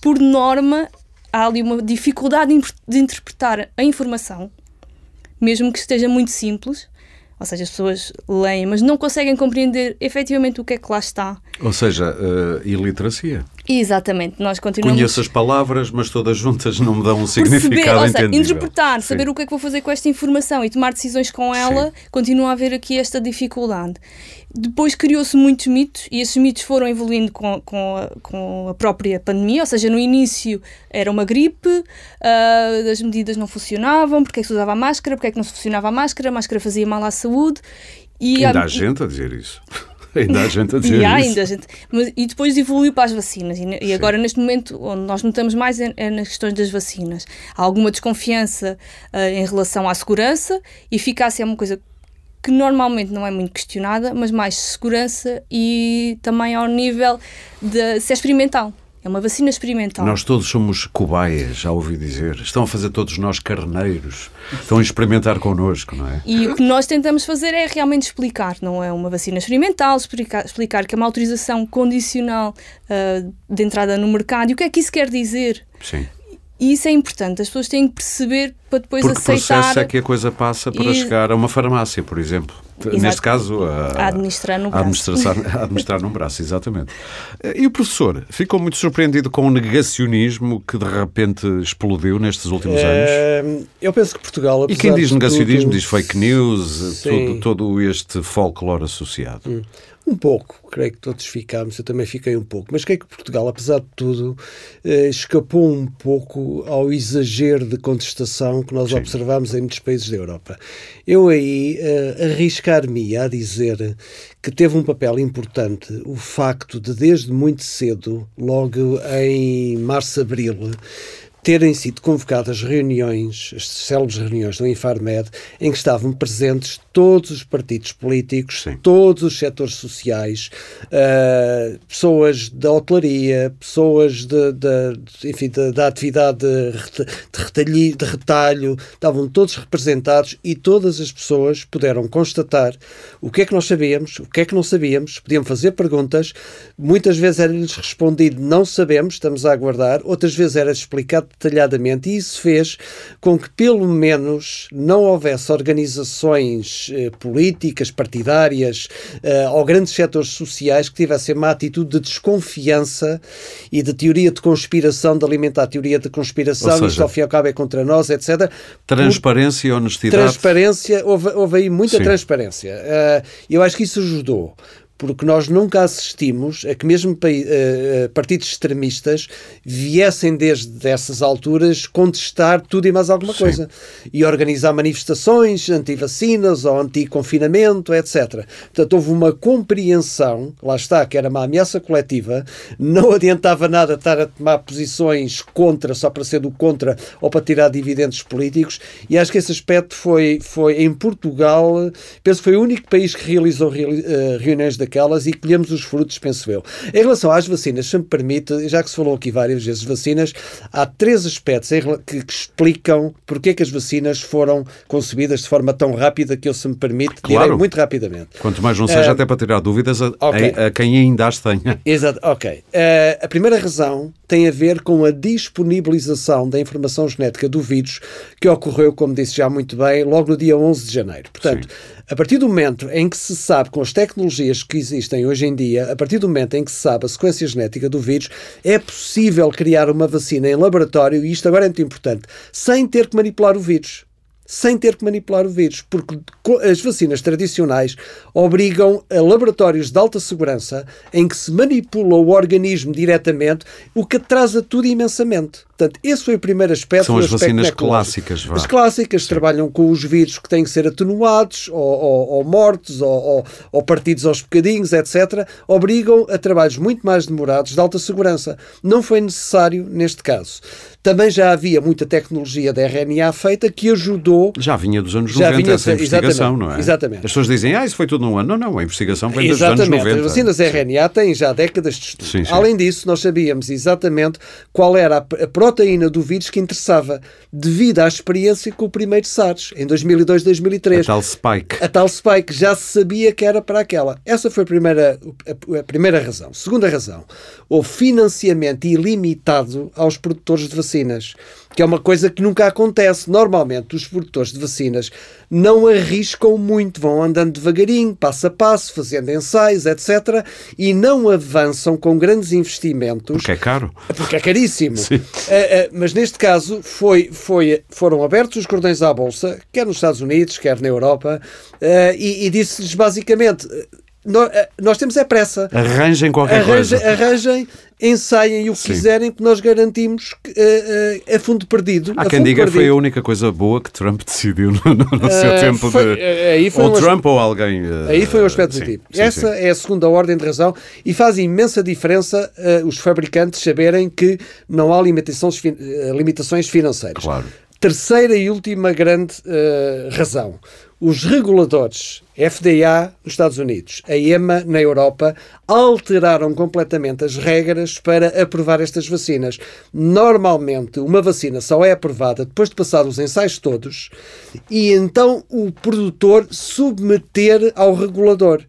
por norma há ali uma dificuldade de interpretar a informação, mesmo que esteja muito simples, ou seja, as pessoas leem, mas não conseguem compreender efetivamente o que é que lá está. Ou seja, uh, iliteracia. Exatamente, nós continuamos... Conheço as palavras, mas todas juntas não me dão um significado Perceber, seja, interpretar, Sim. saber o que é que vou fazer com esta informação e tomar decisões com ela, Sim. continua a haver aqui esta dificuldade. Depois criou-se muitos mitos e esses mitos foram evoluindo com, com, a, com a própria pandemia, ou seja, no início era uma gripe, uh, as medidas não funcionavam, porque é que se usava a máscara, porque é que não se funcionava a máscara, a máscara fazia mal à saúde. E Ainda há gente a dizer isso. ainda há gente a dizer e há isso. Ainda gente, mas, e depois evoluiu para as vacinas. E, e agora, neste momento, onde nós notamos mais é, é, nas questões das vacinas. Há alguma desconfiança uh, em relação à segurança, eficácia é uma coisa que normalmente não é muito questionada, mas mais segurança e também ao nível de se é experimental. É uma vacina experimental. Nós todos somos cobaias, já ouvi dizer. Estão a fazer todos nós carneiros. Estão a experimentar connosco, não é? E o que nós tentamos fazer é realmente explicar. Não é uma vacina experimental, explicar, explicar que é uma autorização condicional uh, de entrada no mercado. E o que é que isso quer dizer? Sim. E isso é importante, as pessoas têm que perceber para depois Porque aceitar. Porque processo é que a coisa passa para e... chegar a uma farmácia, por exemplo. Exato. Neste caso, a, a administrar no braço. A administrar num braço, exatamente. E o professor ficou muito surpreendido com o negacionismo que de repente explodiu nestes últimos é, anos? Eu penso que Portugal. E quem diz negacionismo tudo... diz fake news, todo, todo, este folclore associado. Hum. Um pouco, creio que todos ficámos, eu também fiquei um pouco, mas creio que Portugal, apesar de tudo, eh, escapou um pouco ao exagero de contestação que nós Sim. observamos em muitos países da Europa. Eu aí eh, arriscar-me a dizer que teve um papel importante o facto de, desde muito cedo, logo em março, abril, terem sido convocadas reuniões, as célebres reuniões do Infarmed, em que estavam presentes todos os partidos políticos, Sim. todos os setores sociais, uh, pessoas da hotelaria, pessoas de, de, enfim, da atividade de, retalho, de retalho, estavam todos representados e todas as pessoas puderam constatar o que é que nós sabíamos, o que é que não sabíamos, podiam fazer perguntas, muitas vezes era-lhes respondido não sabemos, estamos a aguardar, outras vezes era explicado detalhadamente e isso fez com que pelo menos não houvesse organizações eh, políticas, partidárias uh, ou grandes setores sociais que tivessem uma atitude de desconfiança e de teoria de conspiração, de alimentar a teoria de conspiração, seja, isto ao fim e ao cabo é contra nós, etc. Transparência e honestidade. Transparência, houve, houve aí muita Sim. transparência. Uh, eu acho que isso ajudou porque nós nunca assistimos a que mesmo uh, partidos extremistas viessem desde essas alturas contestar tudo e mais alguma Sim. coisa e organizar manifestações anti-vacinas ou anti-confinamento, etc. Portanto, houve uma compreensão, lá está, que era uma ameaça coletiva, não adiantava nada estar a tomar posições contra, só para ser do contra ou para tirar dividendos políticos, e acho que esse aspecto foi, foi em Portugal, penso que foi o único país que realizou uh, reuniões da daquelas e colhemos os frutos, penso eu. Em relação às vacinas, se me permite, já que se falou aqui várias vezes vacinas, há três aspectos que, que explicam porque é que as vacinas foram concebidas de forma tão rápida que eu, se me permite, claro. direi muito rapidamente. Quanto mais não seja, uh, até para tirar dúvidas a, okay. a, a, quem ainda as tenha. Exato, ok. Uh, a primeira razão tem a ver com a disponibilização da informação genética do vírus que ocorreu, como disse já muito bem, logo no dia 11 de janeiro. Portanto, Sim a partir do momento em que se sabe, com as tecnologias que existem hoje em dia, a partir do momento em que se sabe a sequência genética do vírus, é possível criar uma vacina em laboratório, e isto agora é muito importante, sem ter que manipular o vírus. Sem ter que manipular o vírus, porque as vacinas tradicionais obrigam a laboratórios de alta segurança em que se manipula o organismo diretamente, o que atrasa tudo imensamente. Portanto, esse foi o primeiro aspecto. São as aspecto vacinas clássicas. Vá. As clássicas Sim. trabalham com os vírus que têm que ser atenuados, ou, ou, ou mortos, ou, ou, partidos aos bocadinhos, etc. Obrigam a trabalhos muito mais demorados, de alta segurança. Não foi necessário neste caso. Também já havia muita tecnologia da RNA feita que ajudou. Já vinha dos anos 90 vinha, essa investigação, não é? Exatamente. As pessoas dizem, ah, isso foi tudo num ano. Não, não, a investigação vem dos anos 90. As vacinas RNA têm já décadas de estudo. Sim, sim. Além disso, nós sabíamos exatamente qual era a proteína do vírus que interessava, devido à experiência com o primeiro SARS, em 2002, 2003. A tal spike. A tal spike, já se sabia que era para aquela. Essa foi a primeira, a, a primeira razão. Segunda razão, o financiamento ilimitado aos produtores de vacinas, que é uma coisa que nunca acontece. Normalmente, os produtores de vacinas não arriscam muito, vão andando devagarinho, passo a passo, fazendo ensaios, etc. E não avançam com grandes investimentos. Porque é caro. Porque é caríssimo. Uh, uh, mas neste caso, foi, foi, foram abertos os cordões à Bolsa, quer nos Estados Unidos, quer na Europa, uh, e, e disse-lhes basicamente nós, eh, nós, temos é pressa. Arranjem qualquer arranjem, coisa. Arranjem, ensaiem o que Sim. quiserem, que nós garantimos que, uh, uh, a fundo perdido. Há quem diga que foi a única coisa boa que Trump decidiu no, no, no seu uh, tempo foi, de. Aí foi ou um Trump ou alguém. aí foi um aspecto sim, positivo. Sim, Essa é a segunda ordem de razão e faz imensa diferença os fabricantes saberem que não há limitações, limitações financeiras. Claro. Terceira e última grande razão os reguladores FDA nos Estados Unidos, a EMA na Europa, alteraram completamente as regras para aprovar estas vacinas. Normalmente, uma vacina só é aprovada depois de passar os ensaios todos e então o produtor submeter ao regulador.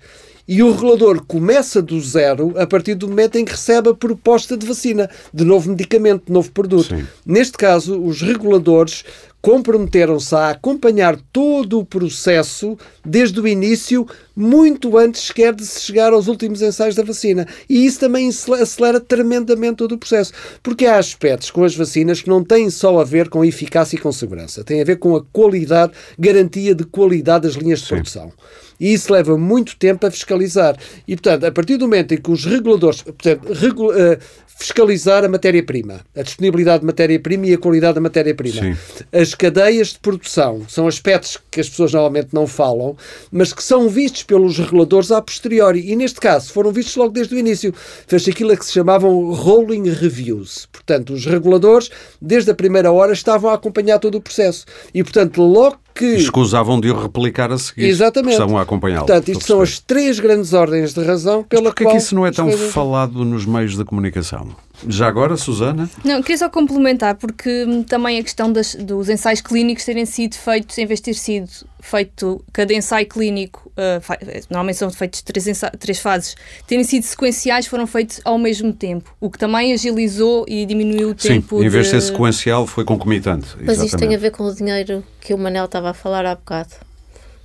E o regulador começa do zero a partir do momento em que recebe a proposta de vacina, de novo medicamento, de novo produto. Sim. Neste caso, os reguladores comprometeram-se a acompanhar todo o processo desde o início, muito antes sequer de se chegar aos últimos ensaios da vacina. E isso também acelera tremendamente todo o processo. Porque há aspectos com as vacinas que não têm só a ver com eficácia e com segurança, tem a ver com a qualidade, garantia de qualidade das linhas de Sim. produção. E isso leva muito tempo a fiscalizar. E, portanto, a partir do momento em que os reguladores, portanto, regu, uh, fiscalizar a matéria-prima, a disponibilidade de matéria-prima e a qualidade da matéria-prima. As cadeias de produção são aspectos que as pessoas normalmente não falam, mas que são vistos pelos reguladores a posteriori. E neste caso foram vistos logo desde o início. Fez aquilo que se chamavam rolling reviews. Portanto, os reguladores, desde a primeira hora, estavam a acompanhar todo o processo. E, portanto, logo que. Escusavam de o replicar a seguir. Exatamente. Estavam a acompanhá-lo. Portanto, isto são as três grandes ordens de razão pela Mas qual. Porquê que isso não é tão falado nos meios de comunicação? Já agora, Susana? Não, queria só complementar, porque hum, também a questão das, dos ensaios clínicos terem sido feitos, em vez de ter sido feito cada ensaio clínico, uh, normalmente são feitos três, três fases, terem sido sequenciais, foram feitos ao mesmo tempo, o que também agilizou e diminuiu o tempo. Sim, em vez de ser sequencial, foi concomitante. Mas exatamente. isto tem a ver com o dinheiro que o Manel estava a falar há bocado.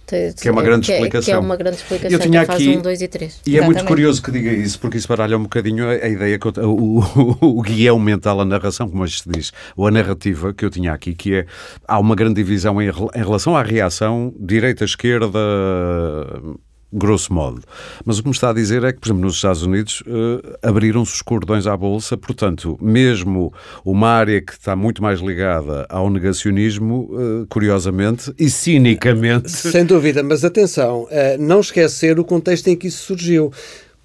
Que é uma grande que é, explicação. Que é uma grande explicação. Eu tinha aqui, 1, 2 e 3. E é muito curioso que diga isso, porque isso baralha um bocadinho a, a ideia, que eu, o, o, o guião mental, a narração, como hoje se diz, ou a narrativa que eu tinha aqui, que é, há uma grande divisão em, em relação à reação direita-esquerda grosso modo. Mas o que me está a dizer é que, por exemplo, nos Estados Unidos uh, abriram-se os cordões à Bolsa, portanto, mesmo uma área que está muito mais ligada ao negacionismo, uh, curiosamente e cinicamente. Sem dúvida, mas atenção, uh, não esquecer o contexto em que isso surgiu.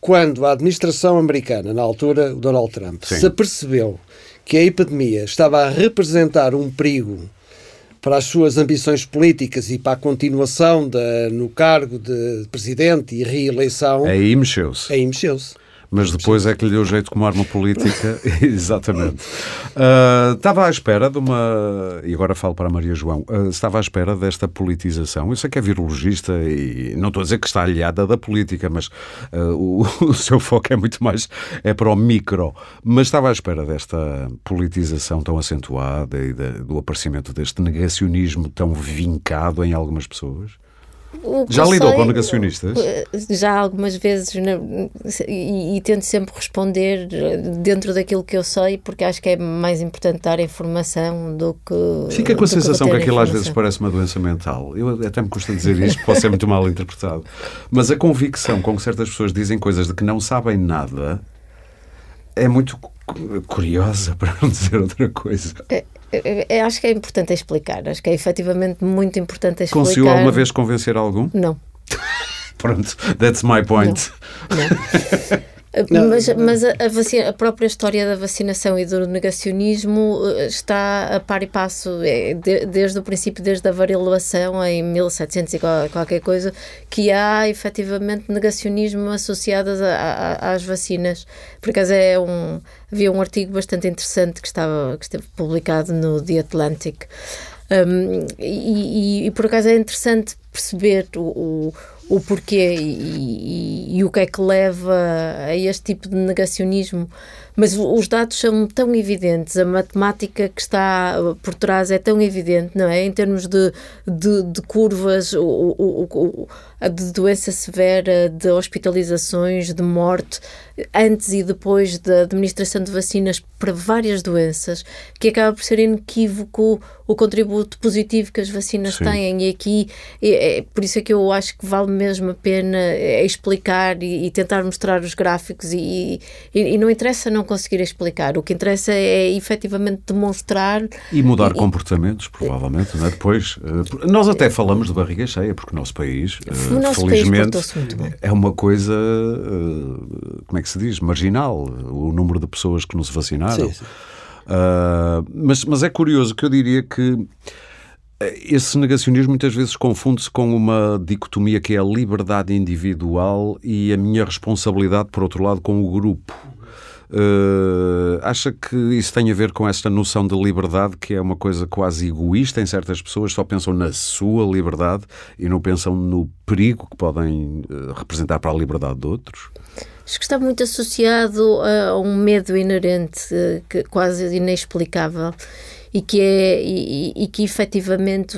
Quando a administração americana, na altura, o Donald Trump, Sim. se apercebeu que a epidemia estava a representar um perigo para as suas ambições políticas e para a continuação de, no cargo de presidente e reeleição. Aí mexeu-se. Aí mexeu-se mas depois é que lhe deu jeito como arma política. Exatamente. Uh, estava à espera de uma. E agora falo para a Maria João. Uh, estava à espera desta politização. Eu sei que é virologista e não estou a dizer que está aliada da política, mas uh, o, o, seu foco é muito mais. é para o micro. Mas estava à espera desta politização tão acentuada e de, do aparecimento deste negacionismo tão vincado em algumas pessoas. Já lidou sei, com negacionistas? Eh, já algumas vezes e, e, tento sempre responder dentro daquilo que eu sei, porque acho que é mais importante dar informação do que. Fica com a sensação que, que aquilo às vezes parece uma doença mental. Eu até me custa dizer isto, pode ser muito mal interpretado. Mas a convicção com que certas pessoas dizem coisas de que não sabem nada é muito curiosa, para não dizer outra coisa. É, eu acho que é importante explicar. Acho que é efetivamente muito importante explicar. Conseguiu alguma vez convencer algum? Não. Pronto, that's my point. Não. não. Não, mas, mas a, a, vacina, a, própria história da vacinação e do negacionismo eh, está a par e passo é, de, desde o princípio, desde a variolação em 1700 e qualquer coisa, que há efetivamente negacionismo associado a, às vacinas. Por acaso é um, havia um artigo bastante interessante que, estava, que esteve publicado no The Atlantic. Um, e, e, e, por acaso é interessante perceber o, o o porquê e, e, e, o que é que leva a este tipo de negacionismo. Mas os dados são tão evidentes, a matemática que está por trás é tão evidente, não é? Em termos de, de, de curvas, o, o, o, a de doença severa, de hospitalizações, de morte, antes e depois da administração de vacinas para várias doenças, que acaba por ser inequívoco o contributo positivo que as vacinas Sim. têm. E aqui, é, é, por isso é que eu acho que vale mesmo a pena é, explicar e, e tentar mostrar os gráficos. E, e, e, não interessa não conseguir explicar, o que interessa é efetivamente demonstrar. E mudar comportamentos, provavelmente, não é? Depois, eh, nós até falamos de barriga cheia, porque o nosso país, o eh, nosso felizmente, país é uma coisa, eh, como é que se diz, marginal, o número de pessoas que não se vacinaram. Sim, sim. Uh, mas, mas é curioso que eu diria que esse negacionismo muitas vezes confunde-se com uma dicotomia que é a liberdade individual e a minha responsabilidade, por outro lado, com o grupo. Uh, acha que isso tem a ver com esta noção de liberdade que é uma coisa quase egoísta em certas pessoas, só pensam na sua liberdade e não pensam no perigo que podem uh, representar para a liberdade de outros? Acho que está muito associado a, um medo inerente, uh, que, quase inexplicável e que é e, e que efetivamente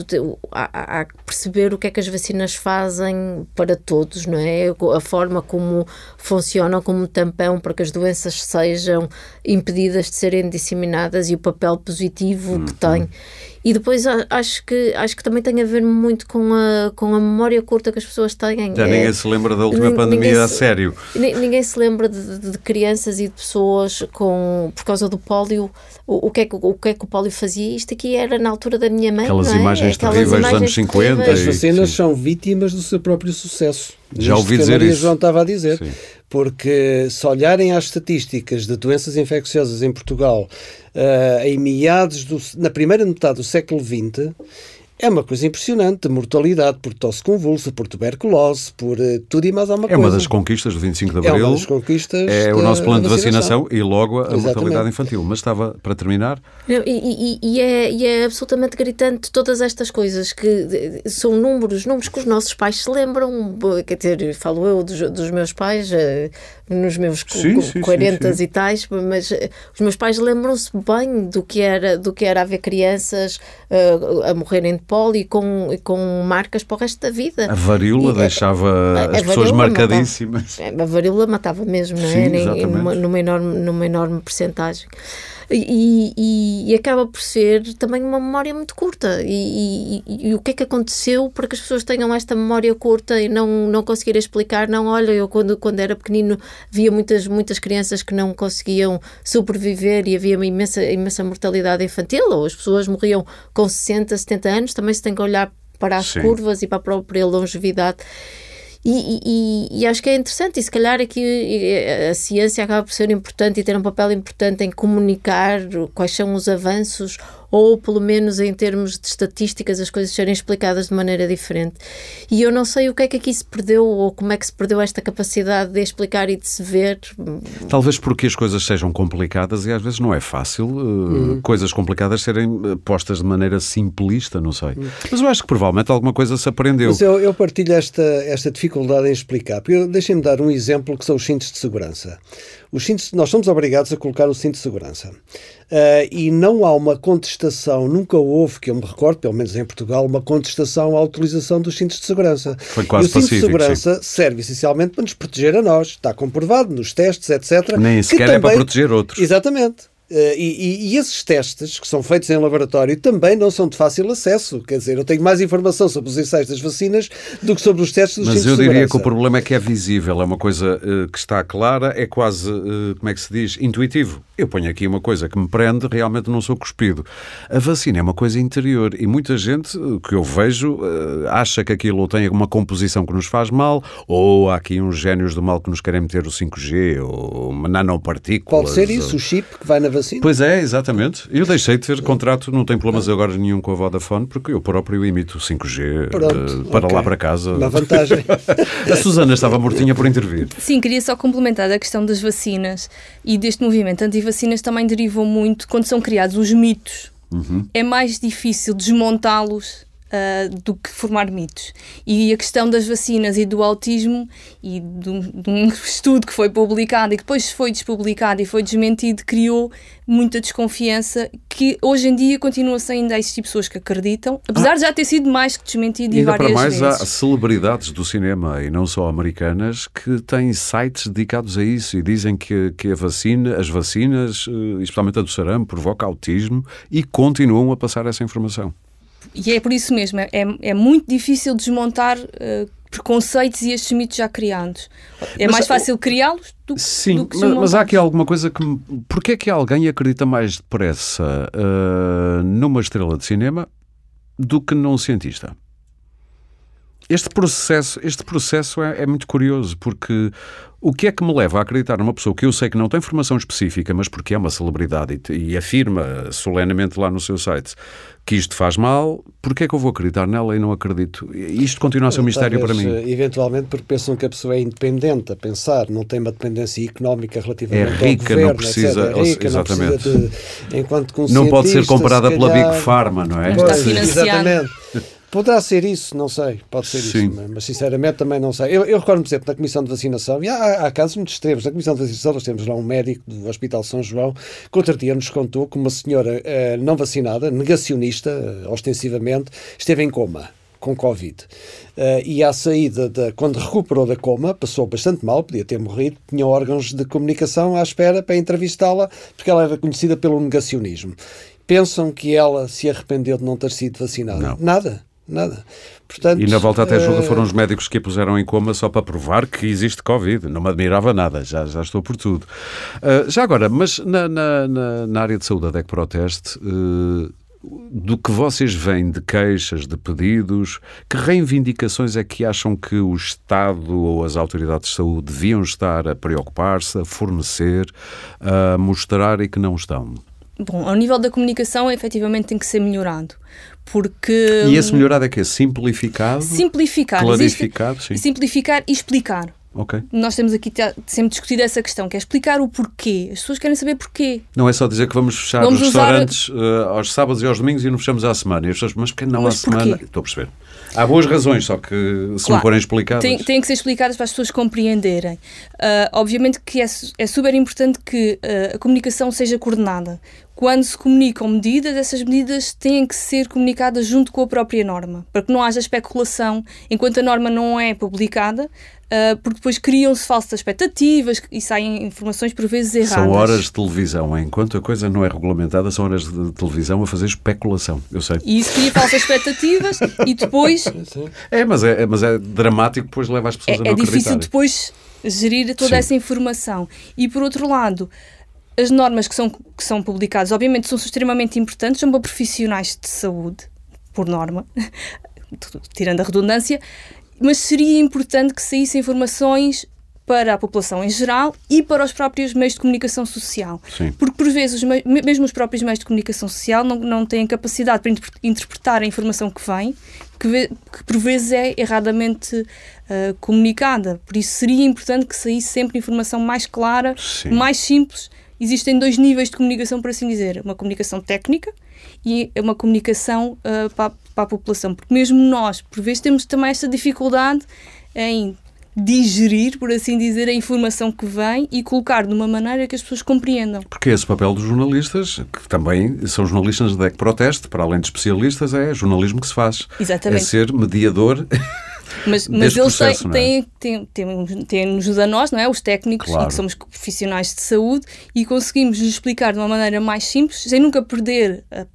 há, há que perceber o que é que as vacinas fazem para todos, não é? A forma como funcionam como tampão para que as doenças sejam impedidas de serem disseminadas e o papel positivo uhum. que tem. E depois acho que, acho que também tem a ver muito com a, com a memória curta que as pessoas têm. Já é, ninguém se lembra da última pandemia a sério. Ninguém se lembra de, de, crianças e de pessoas com, por causa do pólio. O, o, que é que, o que é que o pólio fazia? Isto aqui era na altura da minha mãe. Aquelas é? imagens Aquelas terríveis dos anos 50. Terríveis. As vacinas sim. são vítimas do seu próprio sucesso. Já ouvi dizer que a Maria isso. João estava a dizer. Sim. Porque se olharem às estatísticas de doenças infecciosas em Portugal uh, em meados do, na primeira metade do século XX, é uma coisa impressionante, de mortalidade por tosse convulsa, por tuberculose, por uh, tudo e mais alguma coisa. É uma das conquistas do 25 de Abril. É uma das conquistas. É o nosso plano de vacinação, vacinação e logo a Exatamente. mortalidade infantil. Mas estava para terminar. Não, e, e, e, é, e, é, absolutamente gritante todas estas coisas que são números, números que os nossos pais se lembram. Quer dizer, falo eu dos, dos meus pais, uh, nos meus sim, 40 sim, sim, e tais, mas uh, os meus pais lembram-se bem do que era, do que era haver crianças a morrerem de e com, com marcas para o resto da vida. A varíola e, deixava a, a as pessoas marcadíssimas. Matava, a varíola matava mesmo, não é? Sim, numa, numa, enorme, numa enorme percentagem. E, e, e, acaba por ser também uma memória muito curta. E, e, o que é que aconteceu para que as pessoas tenham esta memória curta e não, não conseguirem explicar? Não, olha, eu quando, quando era pequenino via muitas, muitas crianças que não conseguiam sobreviver e havia uma imensa, imensa mortalidade infantil, ou as pessoas morriam com 60, 70 anos. Também se tem que olhar para as Sim. curvas e para a própria longevidade. E, e, e, acho que é interessante, e se calhar aqui a ciência acaba por ser importante e ter um papel importante em comunicar quais são os avanços ou pelo menos em termos de estatísticas as coisas serem explicadas de maneira diferente. E eu não sei o que é que aqui se perdeu ou como é que se perdeu esta capacidade de explicar e de se ver. Talvez porque as coisas sejam complicadas e às vezes não é fácil uh, uhum. coisas complicadas serem eh, postas de maneira simplista, não sei. Uhum. Mas eu acho que provavelmente alguma coisa se aprendeu. Mas eu, eu partilho esta, esta dificuldade em explicar. Deixem-me dar um exemplo que são os cintos de segurança. Os cintos, nós somos obrigados a colocar o cinto de segurança. Uh, e não há uma contestação nunca houve, que eu me recordo, pelo menos em Portugal, uma contestação à utilização dos cintos de segurança. Foi quase e o cinto pacífico, de segurança sim. serve essencialmente para nos proteger a nós. Está comprovado nos testes, etc. Nem sequer que é para proteger outros. Exatamente. Uh, e, e, esses testes, que são feitos em laboratório, também não são de fácil acesso. Quer dizer, eu tenho mais informação sobre os ensaios das vacinas do que sobre os testes dos Mas eu diria que o problema é que é visível, é uma coisa uh, que está clara, é quase, uh, como é que se diz, intuitivo. Eu ponho aqui uma coisa que me prende, realmente não sou cuspido. A vacina é uma coisa interior e muita gente que eu vejo acha que aquilo tem alguma composição que nos faz mal, ou há aqui uns génios do mal que nos querem meter o 5G, ou nanopartículas. Pode ser isso, ou... o chip que vai na vacina vacina. Pois é, exatamente. Eu deixei de ter contrato, não tenho problemas agora nenhum com a Vodafone, porque eu próprio imito 5G Pronto, uh, para okay. lá para casa. Uma vantagem. a Susana estava mortinha por intervir. Sim, queria só complementar a questão das vacinas e deste movimento anti-vacinas também derivou muito quando são criados os mitos. Uhum. É mais difícil desmontá-los Uh, do que formar mitos. E a questão das vacinas e do autismo, e de um, de um, estudo que foi publicado e que depois foi despublicado e foi desmentido, criou muita desconfiança que hoje em dia continua-se ainda a existir pessoas que acreditam, apesar ah. de já ter sido mais que desmentido e e várias para mais vezes. há celebridades do cinema e não só americanas que têm sites dedicados a isso e dizem que, que a vacina, as vacinas, eh, especialmente a do sarampo, provoca autismo e continuam a passar essa informação. E é por isso mesmo, é, é muito difícil desmontar uh, preconceitos e estes mitos já criados. É mas, mais fácil criá-los do, sim, do que mas, mas há aqui alguma coisa que... Me... Porquê é que alguém acredita mais depressa uh, numa estrela de cinema do que num cientista? Este processo, este processo é, é, muito curioso, porque o que é que me leva a acreditar numa pessoa que eu sei que não tem formação específica, mas porque é uma celebridade e, e afirma solenemente lá no seu site que isto faz mal, porque é que eu vou acreditar nela e não acredito? Isto continua a ser um mistério Talvez, para mim. Eventualmente porque pensam que a pessoa é independente a pensar, não tem uma dependência económica relativamente é rica, ao governo, não precisa, etc. É rica, exatamente. Não, precisa de, enquanto que um não pode ser comparada se pela calhar, Big Pharma, não é? Está financiado. Exatamente. Poderá ser isso, não sei, pode ser Sim. isso, mas sinceramente também não sei. Eu, eu recordo-me, por exemplo, na Comissão de Vacinação, e há, há casos muito extremos, na Comissão de Vacinação nós temos lá um médico do Hospital São João que outro dia nos contou que uma senhora eh, não vacinada, negacionista, eh, ostensivamente, esteve em coma com Covid. Uh, e à saída, de, quando recuperou da coma, passou bastante mal, podia ter morrido, tinha órgãos de comunicação à espera para entrevistá-la, porque ela era conhecida pelo negacionismo. Pensam que ela se arrependeu de não ter sido vacinada? Não. Nada. Nada. Portanto, E na volta até julga uh, foram os médicos que a puseram em coma só para provar que existe Covid. Não me admirava nada, já, já estou por tudo. Uh, já agora, mas na, na, na, na área de saúde da DEC Proteste, uh, do que vocês veem de queixas, de pedidos, que reivindicações é que acham que o Estado ou as autoridades de saúde deviam estar a preocupar-se, a fornecer, a mostrar e que não estão? Bom, ao nível da comunicação, efetivamente tem que ser melhorado. Porque. E esse melhorado é que é simplificado? Simplificar. Clarificado, sim. Simplificar e explicar. Ok. Nós temos aqui sempre discutido essa questão, que é explicar o porquê. As pessoas querem saber porquê. Não é só dizer que vamos fechar Vamos os usar- restaurantes uh, aos sábados e aos domingos e não fechamos à semana. E as pessoas, mas porquê não Mas à semana? porquê? Estou a perceber. Há boas razões, só que se não Claro. forem explicadas. Tem, têm que ser explicadas para as pessoas compreenderem. Ah, obviamente que é, é super importante que ah, a comunicação seja coordenada. Quando se comunicam medidas, essas medidas têm que ser comunicadas junto com a própria norma, para que não haja especulação enquanto a norma não é publicada, ah, porque depois criam-se falsas expectativas e saem informações por vezes erradas. São horas de televisão. Enquanto a coisa não é regulamentada, são horas de televisão a fazer especulação. Eu sei. E isso cria falsas expectativas e depois É, mas é, é- mas é dramático, depois leva as pessoas a é, não é difícil acreditarem. depois gerir toda Sim. essa informação. E por outro lado, as normas que são, que são publicadas, obviamente, são extremamente importantes, são para profissionais de saúde, por norma, tirando a redundância, mas seria importante que saíssem informações para a população em geral e para os próprios meios de comunicação social. Sim. Porque, por vezes, os mei- mesmo os próprios meios de comunicação social não, não têm capacidade para interpre- interpretar a informação que vem, que, que por vezes é erradamente ah, comunicada. Por isso, seria importante que saísse sempre informação mais clara, Sim. mais simples. Existem dois níveis de comunicação, por assim dizer: uma comunicação técnica e uma comunicação ah, para, a- para a população. Porque, mesmo nós, por vezes, temos também esta dificuldade em digerir, por assim dizer, a informação que vem e colocar de uma maneira que as pessoas compreendam. Porque esse papel dos jornalistas, que também são jornalistas da Proteste, para além de especialistas, é jornalismo que se faz. Exatamente. É ser mediador. Mas, mas eles processo, têm, é? têm, têm, têm, têm-nos a nós, não é? Os técnicos, claro. que somos profissionais de saúde, e conseguimos lhes explicar de uma maneira mais simples, sem nunca perder a,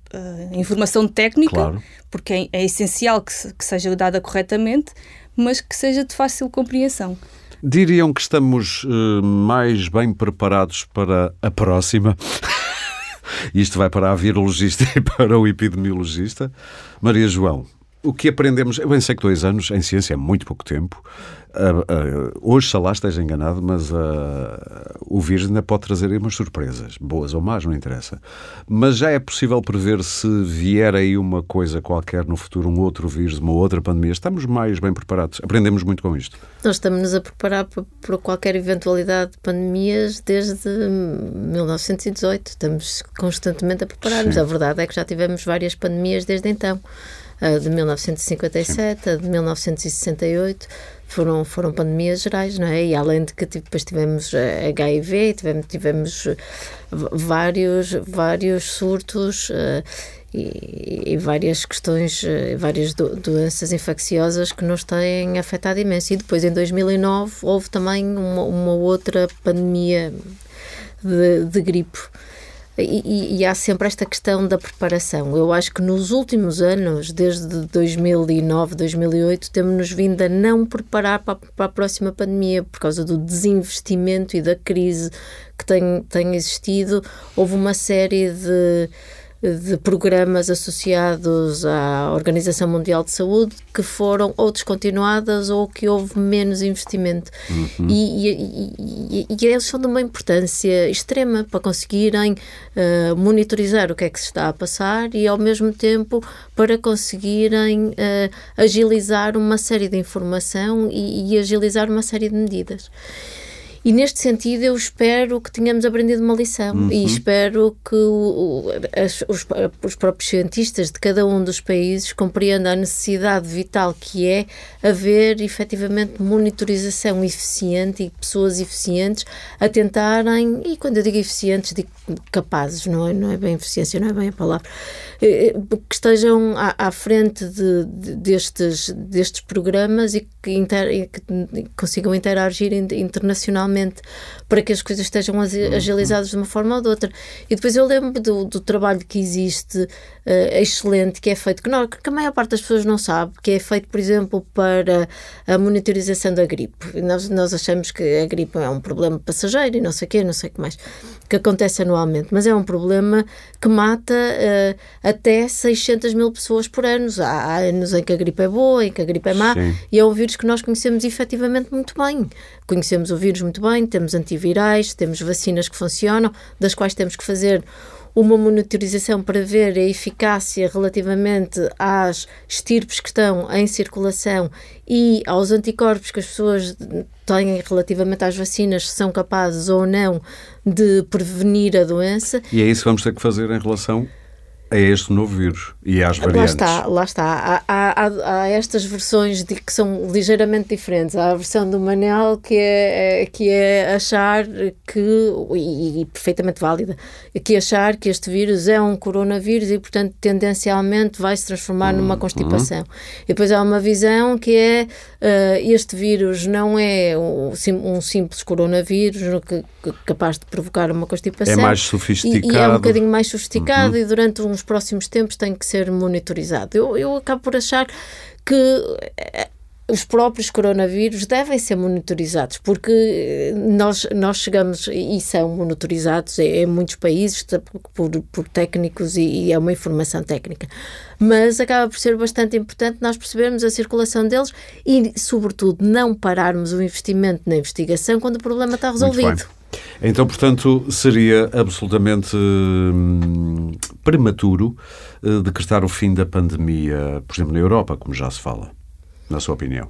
a informação técnica, claro. porque é, é essencial que, se, que seja dada corretamente, mas que seja de fácil compreensão. Diriam que estamos uh, mais bem preparados para a próxima? Isto vai para a virologista e para o epidemiologista. Maria João, o que aprendemos, eu bem sei que dois anos em ciência é muito pouco tempo, Uh, uh, hoje, se lá esteja enganado, mas uh, o vírus ainda pode trazer aí umas surpresas, boas ou más, não interessa. Mas já é possível prever se vier aí uma coisa qualquer no futuro, um outro vírus, uma outra pandemia. Estamos mais bem preparados, aprendemos muito com isto. Nós estamos-nos a preparar para qualquer eventualidade de pandemias desde 1918. Estamos constantemente a preparar-nos. A verdade é que já tivemos várias pandemias desde então. A de 1957, Sim. a de 1968 foram, foram pandemias gerais, não é? E além de que depois tivemos HIV, eh, tivemos, tivemos eh, vários, vários surtos uh, e, e, várias questões, uh, várias do, doenças infecciosas que nos têm afetado imenso. E depois, em 2009, houve também uma, uma outra pandemia de, de gripe e, e, há sempre esta questão da preparação. Eu acho que nos últimos anos, desde 2009, 2008, temos-nos vindo a não preparar para, para, a próxima pandemia por causa do desinvestimento e da crise que tem, tem existido. Houve uma série de de programas associados à Organização Mundial de Saúde que foram ou descontinuadas ou que houve menos investimento. Uhum. E, e, e, e, eles são de uma importância extrema para conseguirem uh, monitorizar o que é que se está a passar e, ao mesmo tempo, para conseguirem uh, agilizar uma série de informação e, e agilizar uma série de medidas. E neste sentido eu espero que tenhamos aprendido uma lição. Uhum. e espero que o, as, os, os, próprios cientistas de cada um dos países compreendam a necessidade vital que é haver efetivamente monitorização eficiente e pessoas eficientes a tentarem, e quando eu digo eficientes, digo capazes, não é, não é bem eficiência, não é bem a palavra, eh, eh, que estejam à, à frente de, de, destes, destes programas e que, inter, que consigam interagir internacionalmente para que as coisas estejam uhum. agilizadas de uma forma ou de outra. E depois eu lembro do, do trabalho que existe uh, excelente, que é feito, que, não, que a maior parte das pessoas não sabe, que é feito, por exemplo, para a monitorização da gripe. Nós, nós achamos que a gripe é um problema passageiro e não sei o quê, não sei o que mais, que acontece anualmente, mas é um problema que mata uh, até 600 mil pessoas por ano. Há, há anos em que a gripe é boa, em que a gripe é má, Sim. e é um vírus que nós conhecemos efetivamente muito bem. Conhecemos o vírus muito bem, temos antivirais, temos vacinas que funcionam, das quais temos que fazer uma monitorização para ver a eficácia relativamente às estirpes que estão em circulação e aos anticorpos que as pessoas têm relativamente às vacinas, se são capazes ou não de prevenir a doença. E é isso que vamos ter que fazer em relação a este novo vírus e às variantes. Lá está, lá está. Há, há, há, estas versões de, que são ligeiramente diferentes. Há a versão do Manel que é, é que é achar que, e, e, perfeitamente válida, que achar que este vírus é um coronavírus e, portanto, tendencialmente vai se transformar numa uhum. constipação. E depois há uma visão que é uh, este vírus não é um, um simples coronavírus que, que, capaz de provocar uma constipação. É mais sofisticado. E, e é um bocadinho mais sofisticado uhum. e durante nos próximos tempos tem que ser monitorizado. Eu, eu acabo por achar que eh, os próprios coronavírus devem ser monitorizados, porque nós, nós chegamos e são monitorizados em, em muitos países por, por técnicos e, e, é uma informação técnica. Mas acaba por ser bastante importante nós percebermos a circulação deles e, sobretudo, não pararmos o investimento na investigação quando o problema está resolvido. Então, portanto, seria absolutamente hum, prematuro uh, decretar o fim da pandemia, por exemplo, na Europa, como já se fala, na sua opinião?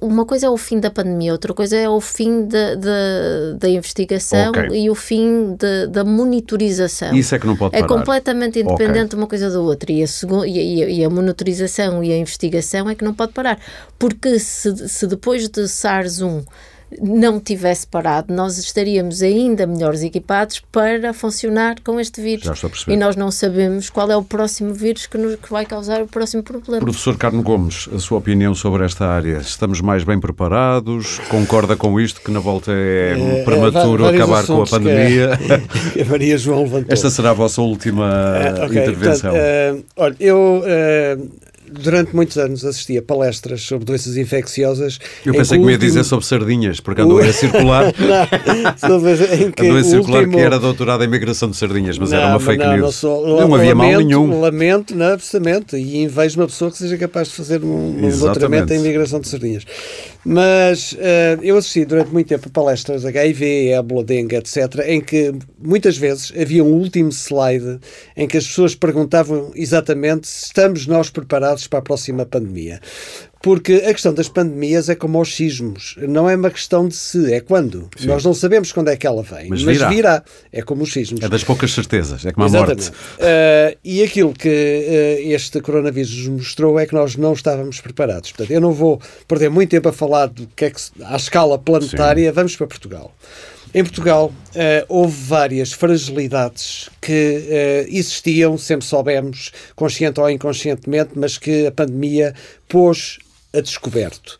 uma coisa é o fim da pandemia, outra coisa é o fim da, investigação okay. e o fim de, da monitorização. Isso é que não pode é parar. É completamente independente okay. uma coisa da outra. E a, e, a, e a monitorização e a investigação é que não pode parar. Porque se, se depois de SARS-1 não tivesse parado, nós estaríamos ainda melhores equipados para funcionar com este vírus. Já estou a perceber. E nós não sabemos qual é o próximo vírus que, nos, que vai causar o próximo problema. Professor Carlos Gomes, a sua opinião sobre esta área? Estamos mais bem preparados? Concorda com isto que na volta é, é prematuro é, acabar com a pandemia? Que a Maria João levantou. Esta será a vossa última uh, okay, intervenção. Portanto, uh, olha, eu uh, durante muitos anos assisti a palestras sobre doenças infecciosas. Eu pensei que, me ia dizer sobre sardinhas, porque andou a circular. não, andou a circular último... que era doutorado em migração de sardinhas, mas não, era uma fake não, news. Não, sou... não havia lamento, mal nenhum. Lamento, não, absolutamente. E invejo uma pessoa que seja capaz de fazer um, um doutoramento em migração de sardinhas. Mas uh, eu assisti durante muito tempo a palestras HIV, ébola, dengue, etc., em que muitas vezes havia um último slide em que as pessoas perguntavam exatamente se estamos nós preparados para a próxima pandemia. Porque a questão das pandemias é como os sismos. Não é uma questão de se, é quando. Sim. Nós não sabemos quando é que ela vem, mas, mas virá. virá. É como os sismos. É das poucas certezas, é como a Exatamente. morte. Uh, e aquilo que uh, este coronavírus nos mostrou é que nós não estávamos preparados. Portanto, eu não vou perder muito tempo a falar do que é que, à escala planetária. Sim. Vamos para Portugal. Em Portugal uh, houve várias fragilidades que uh, existiam, sempre soubemos, consciente ou inconscientemente, mas que a pandemia pôs a descoberto.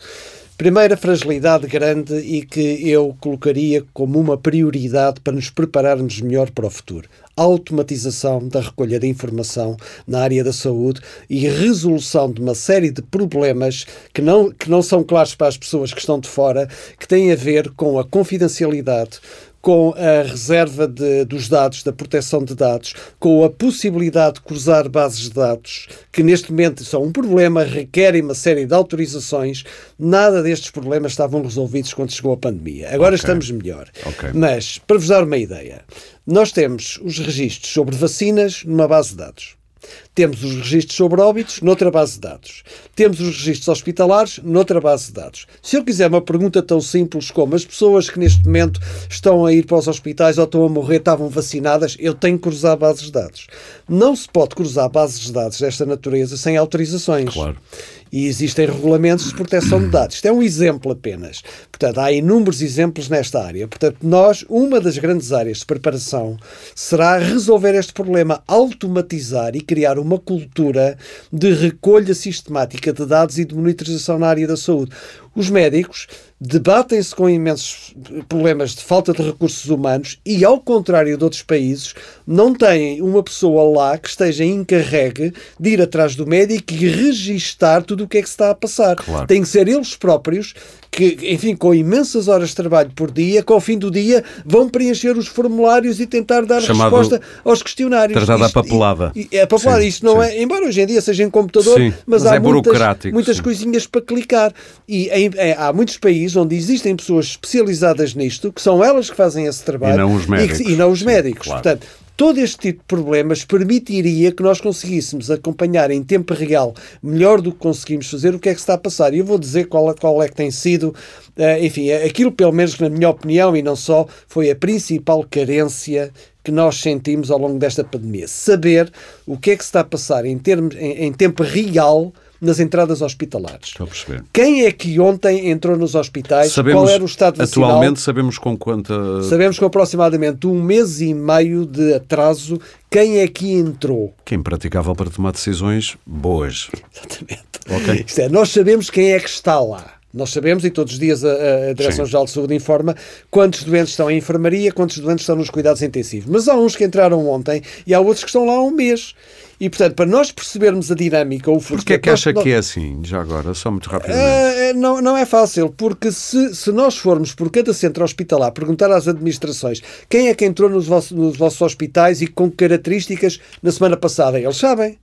Primeira fragilidade grande e que eu colocaria como uma prioridade para nos prepararmos melhor para o futuro. automatização da recolha de informação na área da saúde e resolução de uma série de problemas que não, que não são claros para as pessoas que estão de fora, que têm a ver com a confidencialidade, com a reserva de, dos dados, da proteção de dados, com a possibilidade de cruzar bases de dados, que neste momento são um problema, requerem uma série de autorizações. Nada destes problemas estavam resolvidos quando chegou a pandemia. Agora okay. estamos melhor. Okay. Mas, para vos dar uma ideia, nós temos os registros sobre vacinas numa base de dados. Temos os registros sobre óbitos noutra base de dados. Temos os registros hospitalares noutra base de dados. Se eu quiser uma pergunta tão simples como as pessoas que neste momento estão a ir para os hospitais ou estão a morrer estavam vacinadas, eu tenho que cruzar bases de dados. Não se pode cruzar bases de dados desta natureza sem autorizações. Claro e existem regulamentos de proteção de dados. Isto é um exemplo apenas. Portanto, há inúmeros exemplos nesta área. Portanto, nós, uma das grandes áreas de preparação será resolver este problema, automatizar e criar uma cultura de recolha sistemática de dados e de monitorização na área da saúde. Os médicos debatem-se com imensos problemas de falta de recursos humanos e, ao contrário de outros países, não têm uma pessoa lá que esteja encarregue de ir atrás do médico e registar tudo o que é que se está a passar. Claro. Têm que ser eles próprios que, enfim, com imensas horas de trabalho por dia, que ao fim do dia vão preencher os formulários e tentar dar Chamado resposta aos questionários. Tratada a papelada. é a papelada. Sim, Isto não sim. é, embora hoje em dia seja em computador, sim, mas, mas, há é muitas, muitas coisinhas para clicar. E em, é, há muitos países onde existem pessoas especializadas nisto, que são elas que fazem esse trabalho. E não os médicos. E, e não os médicos. Claro. Portanto, Todo este tipo de problemas permitiria que nós conseguíssemos acompanhar em tempo real, melhor do que conseguimos fazer, o que é que está a passar. E eu vou dizer qual é, qual é que tem sido, uh, enfim, aquilo, pelo menos na minha opinião, e não só, foi a principal carência que nós sentimos ao longo desta pandemia. Saber o que é que se está a passar em, termos, em, em tempo real nas entradas hospitalares. Estou a perceber. Quem é que ontem entrou nos hospitais? Sabemos, Qual era o estado vacinal? Atualmente sabemos com quanta... Sabemos com aproximadamente um mês e meio de atraso quem é que entrou. Quem praticava para tomar decisões boas. Exatamente. Okay. Isto é, nós sabemos quem é que está lá. Nós sabemos, e todos os dias a, a Direção-Geral de Saúde informa quantos doentes estão em enfermaria, quantos doentes estão nos cuidados intensivos. Mas há uns que entraram ontem e há outros que estão lá há um mês. E, portanto, para nós percebermos a dinâmica, o. Porquê é que acha nós... que é assim, já agora, só muito rapidamente? Uh, não, não é fácil, porque se, se nós formos por cada centro hospitalar perguntar às administrações quem é que entrou nos vossos, nos vossos hospitais e com que características na semana passada, eles sabem.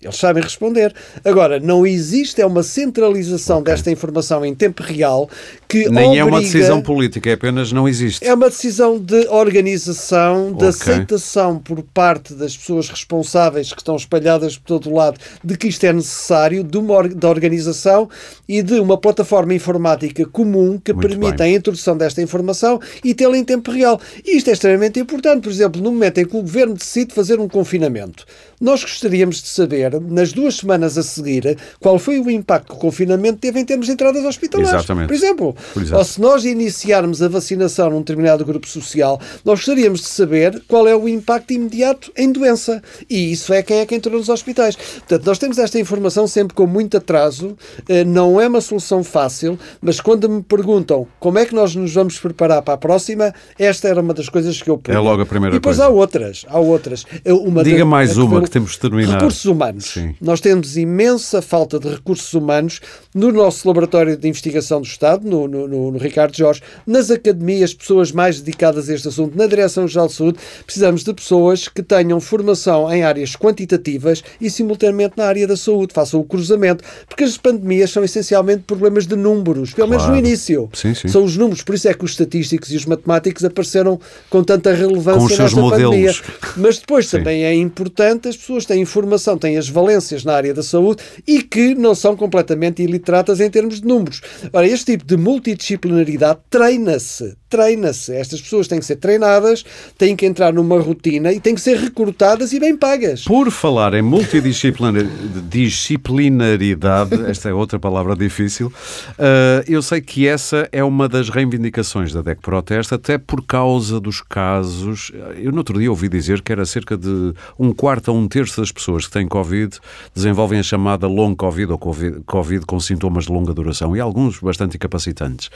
Eles sabem responder. Agora, não existe é uma centralização okay. desta informação em tempo real que Nem obriga, é uma decisão política, é apenas não existe. É uma decisão de organização, de okay. aceitação por parte das pessoas responsáveis que estão espalhadas por todo o lado de que isto é necessário, de uma da organização e de uma plataforma informática comum que Muito permita bem. a introdução desta informação e tê-la em tempo real. E isto é extremamente importante, por exemplo, no momento em que o governo decide fazer um confinamento. Nós gostaríamos de saber, nas duas semanas a seguir, qual foi o impacto que o confinamento teve em termos de entradas hospitalares. Exatamente. Por exemplo, por ou se nós iniciarmos a vacinação num determinado grupo social, nós gostaríamos de saber qual é o impacto imediato em doença. E isso é quem é que entrou nos hospitais. Portanto, nós temos esta informação sempre com muito atraso, eh, não é uma solução fácil, mas quando me perguntam como é que nós nos vamos preparar para a próxima, esta era uma das coisas que eu ponho. É logo a primeira e depois coisa. há outras, há outras. Uma Diga mais uma que temos de terminar. Recursos humanos. Sim. Nós temos imensa falta de recursos humanos no nosso laboratório de investigação do Estado, no, no, no, no Ricardo Jorge, nas academias, pessoas mais dedicadas a este assunto, na Direção-Geral de Saúde, precisamos de pessoas que tenham formação em áreas quantitativas e simultaneamente na área da saúde, façam o cruzamento, porque as pandemias são essencialmente problemas de números, pelo claro. menos no início. Sim, sim. São os números, por isso é que os estatísticos e os matemáticos apareceram com tanta relevância nesta pandemia. Mas depois sim. também é importante as pessoas têm informação, têm as valências na área da saúde e que não são completamente iliteratas em termos de números. Ora, este tipo de multidisciplinaridade treina-se, treina-se. Estas pessoas têm que ser treinadas, têm que entrar numa rotina e têm que ser recrutadas e bem pagas. Por falar em multidisciplinaridade, esta é outra palavra difícil, uh, eu sei que essa é uma das reivindicações da DEC Protesta, até por causa dos casos. Eu no outro dia ouvi dizer que era cerca de um quarto a um terço das pessoas que têm Covid desenvolvem a chamada long Covid ou COVID, COVID com sintomas de longa duração e alguns bastante incapacitantes.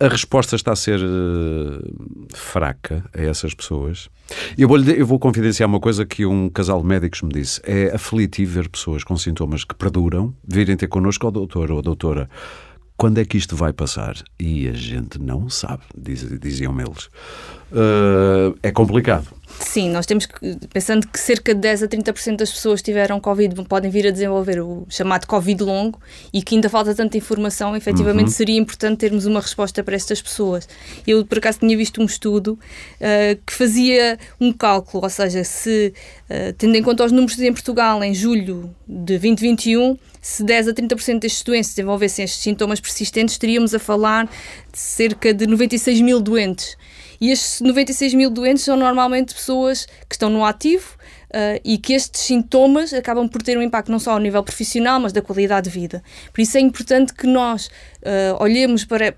A resposta está a ser uh, fraca a essas pessoas. Eu vou, eu vou confidenciar uma coisa que um casal de médicos me disse. É aflitivo ver pessoas com sintomas que perduram virem ter connosco, ó doutor ou doutora, quando é que isto vai passar? E a gente não sabe, diz, diziam eles. Uh, é complicado. Sim, nós temos que, pensando que cerca de 10 a 30% das pessoas que tiveram Covid podem vir a desenvolver o chamado Covid longo e que ainda falta tanta informação, efetivamente uhum. seria importante termos uma resposta para estas pessoas. Eu, por acaso, tinha visto um estudo uh, que fazia um cálculo, ou seja, se, uh, tendo em conta os números em Portugal em julho de 2021, se 10 a 30% destes doentes desenvolvessem estes sintomas persistentes, estaríamos a falar de cerca de 96 mil doentes. E estes 96 mil doentes são normalmente pessoas que estão no ativo uh, e que estes sintomas acabam por ter um impacto não só ao nível profissional, mas da qualidade de vida. Por isso é importante que nós uh, olhemos para,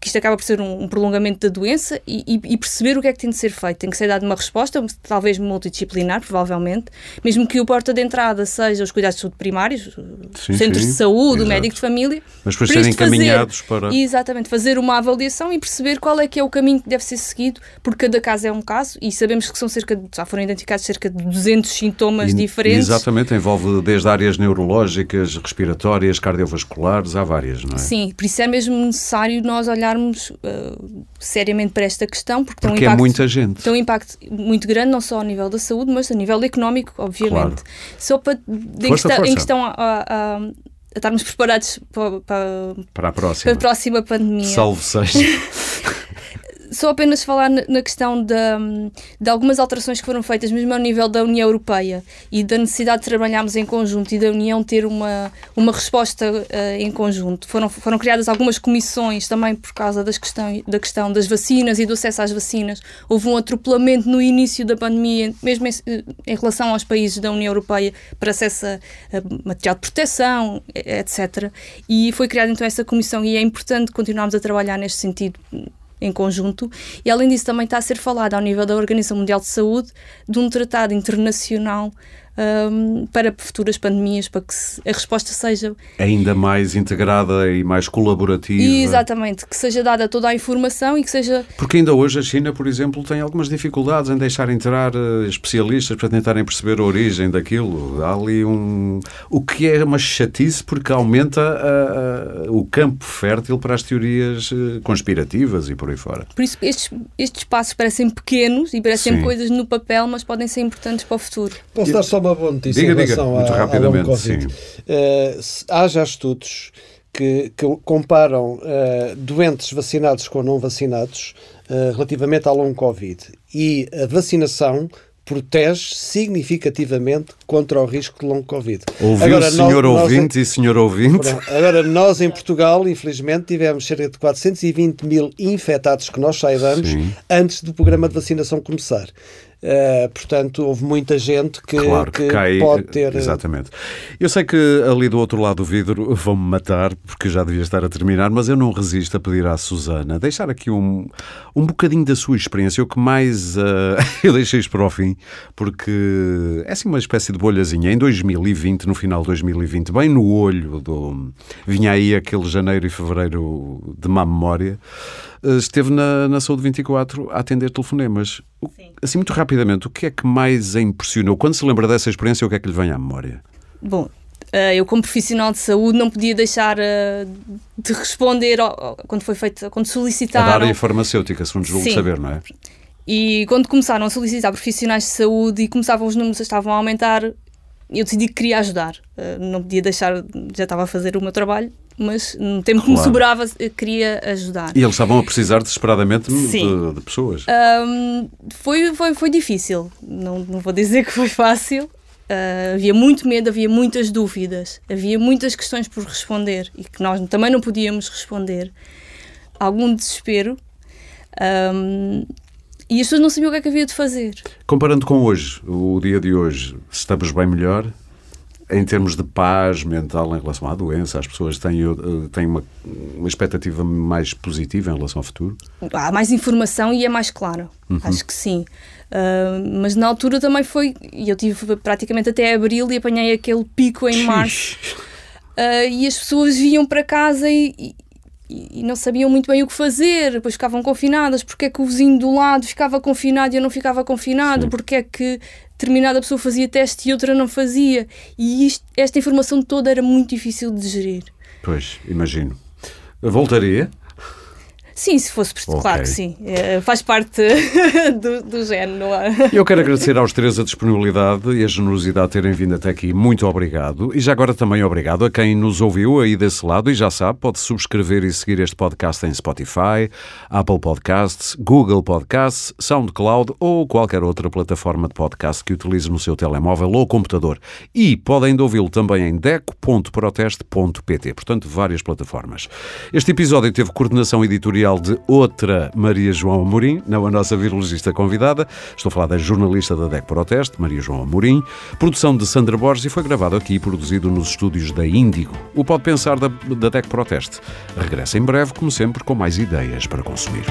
que isto acaba por ser um, um prolongamento da doença e, e, e, perceber o que é que tem de ser feito. Tem que ser dada uma resposta, talvez multidisciplinar, provavelmente, mesmo que o porta de entrada seja os cuidados de saúde primários, sim, centros sim, de saúde, exato. o médico de família. Mas depois serem encaminhados para. Exatamente, fazer uma avaliação e perceber qual é que é o caminho que deve ser seguido, porque cada caso é um caso e sabemos que são cerca de, já foram identificados cerca de 200 sintomas e, diferentes. Exatamente, envolve desde áreas neurológicas, respiratórias, cardiovasculares, há várias, não é? Sim, por isso é mesmo necessário nós olharmos olharmos uh, seriamente para esta questão, porque, porque tem um, é impacto, é muita gente. tem um impacto muito grande, não só ao nível da saúde, mas a nível económico, obviamente. Claro. Só para, força, em, força. em questão a, a, a estarmos preparados para, para, para, a próxima. para a próxima pandemia. Salve seja. só apenas falar na questão de, de, algumas alterações que foram feitas, mesmo ao nível da União Europeia, e da necessidade de trabalharmos em conjunto e da União ter uma, uma resposta uh, em conjunto. Foram, foram criadas algumas comissões também por causa das questão, da questão das vacinas e do acesso às vacinas. Houve um atropelamento no início da pandemia, mesmo em, em relação aos países da União Europeia, para acesso a, a material de proteção, etc. E foi criada então essa comissão, e é importante continuarmos a trabalhar neste sentido em conjunto, e além disso também está a ser falado ao nível da Organização Mundial de Saúde de um tratado internacional um, para futuras pandemias, para que a resposta seja ainda mais integrada e mais colaborativa. Exatamente, que seja dada toda a informação e que seja. Porque ainda hoje a China, por exemplo, tem algumas dificuldades em deixar entrar uh, especialistas para tentarem perceber a origem daquilo. Há ali um. O que é uma chatice porque aumenta uh, uh, o campo fértil para as teorias eh, conspirativas e por aí fora. Por isso, estes, estes passos parecem pequenos e parecem Sim. coisas no papel, mas podem ser importantes para o futuro. Posso dar só uma boa notícia diga, em relação diga, muito a, rapidamente, Covid. Uh, há já estudos que, que comparam uh, doentes vacinados com não vacinados uh, relativamente ao long Covid. E a vacinação protege significativamente contra o risco de long Covid. Ouviu agora, senhor nós, ouvinte nós, e senhor ouvinte? Agora, nós em Portugal, infelizmente, tivemos cerca de 420 mil infectados que nós saibamos Sim. antes do programa de vacinação começar. Uh, portanto, houve muita gente que, claro que, que cai, pode ter. Exatamente. Eu sei que ali do outro lado do vidro vão-me matar, porque já devia estar a terminar, mas eu não resisto a pedir à Susana deixar aqui um, um bocadinho da sua experiência, o que mais uh, eu deixei para o fim, porque é assim uma espécie de bolhazinha. Em 2020, no final de 2020, bem no olho do. vinha aí aquele janeiro e fevereiro de má memória. Eh, esteve na, na Saúde 24 a atender telefonemas. Sim. Assim, muito rapidamente, o que é que mais a impressionou? Quando se lembra dessa experiência, o que é que lhe vem à memória? Bom, eh, eu como profissional de saúde não podia deixar eh, de responder quando foi feito, quando solicitaram... A da área farmacêutica, se não julgo saber, não é? E quando começaram a solicitar profissionais de saúde e começavam os números estavam a aumentar, eu decidi que queria ajudar. Não podia deixar, já estava a fazer o meu trabalho, mas no tempo claro. que me sobrava queria ajudar. E eles estavam a precisar desesperadamente de, de, pessoas. Um, foi, foi, foi difícil, não, não vou dizer que foi fácil. Uh, havia muito medo, havia muitas dúvidas, havia muitas questões por responder e que nós também não podíamos responder. Algum desespero. Um, e as pessoas não sabiam o que é que havia de fazer. Comparando com hoje, o dia de hoje, estamos bem melhor? Em termos de paz mental em relação à doença, as pessoas têm, eh, têm uma, uma expectativa mais positiva em relação ao futuro? Há mais informação e é mais claro. Uhum. Acho que sim. Uh, mas na altura também foi. E eu tive praticamente até abril e apanhei aquele pico em março. Uh, e as pessoas vinham para casa e, e e não sabiam muito bem o que fazer, depois ficavam confinadas, porque é que o vizinho do lado ficava confinado e eu não ficava confinado, Sim. porque é que determinada pessoa fazia teste e outra não fazia. E isto, esta informação toda era muito difícil de gerir. Pois, imagino. Voltaria? Sim, se fosse okay. claro que sim. É, faz parte do, do género, não? Eu quero agradecer aos três a disponibilidade e a generosidade de terem vindo até aqui. Muito obrigado. E já agora também obrigado a quem nos ouviu aí desse lado e já sabe, pode subscrever e seguir este podcast em Spotify, Apple Podcasts, Google Podcasts, SoundCloud ou qualquer outra plataforma de podcast que utilize no seu telemóvel ou computador. E podem ouvi-lo também em deco.proteste.pt. Portanto, várias plataformas. Este episódio teve coordenação editorial de outra Maria João Amorim, não a nossa virologista convidada. Estou a falar da jornalista da DEC Proteste, Maria João Amorim. Produção de Sandra Borges e foi gravado aqui e produzido nos estúdios da Índigo. O Pode Pensar da, da DEC Proteste. Regressa em breve, como sempre, com mais ideias para consumir.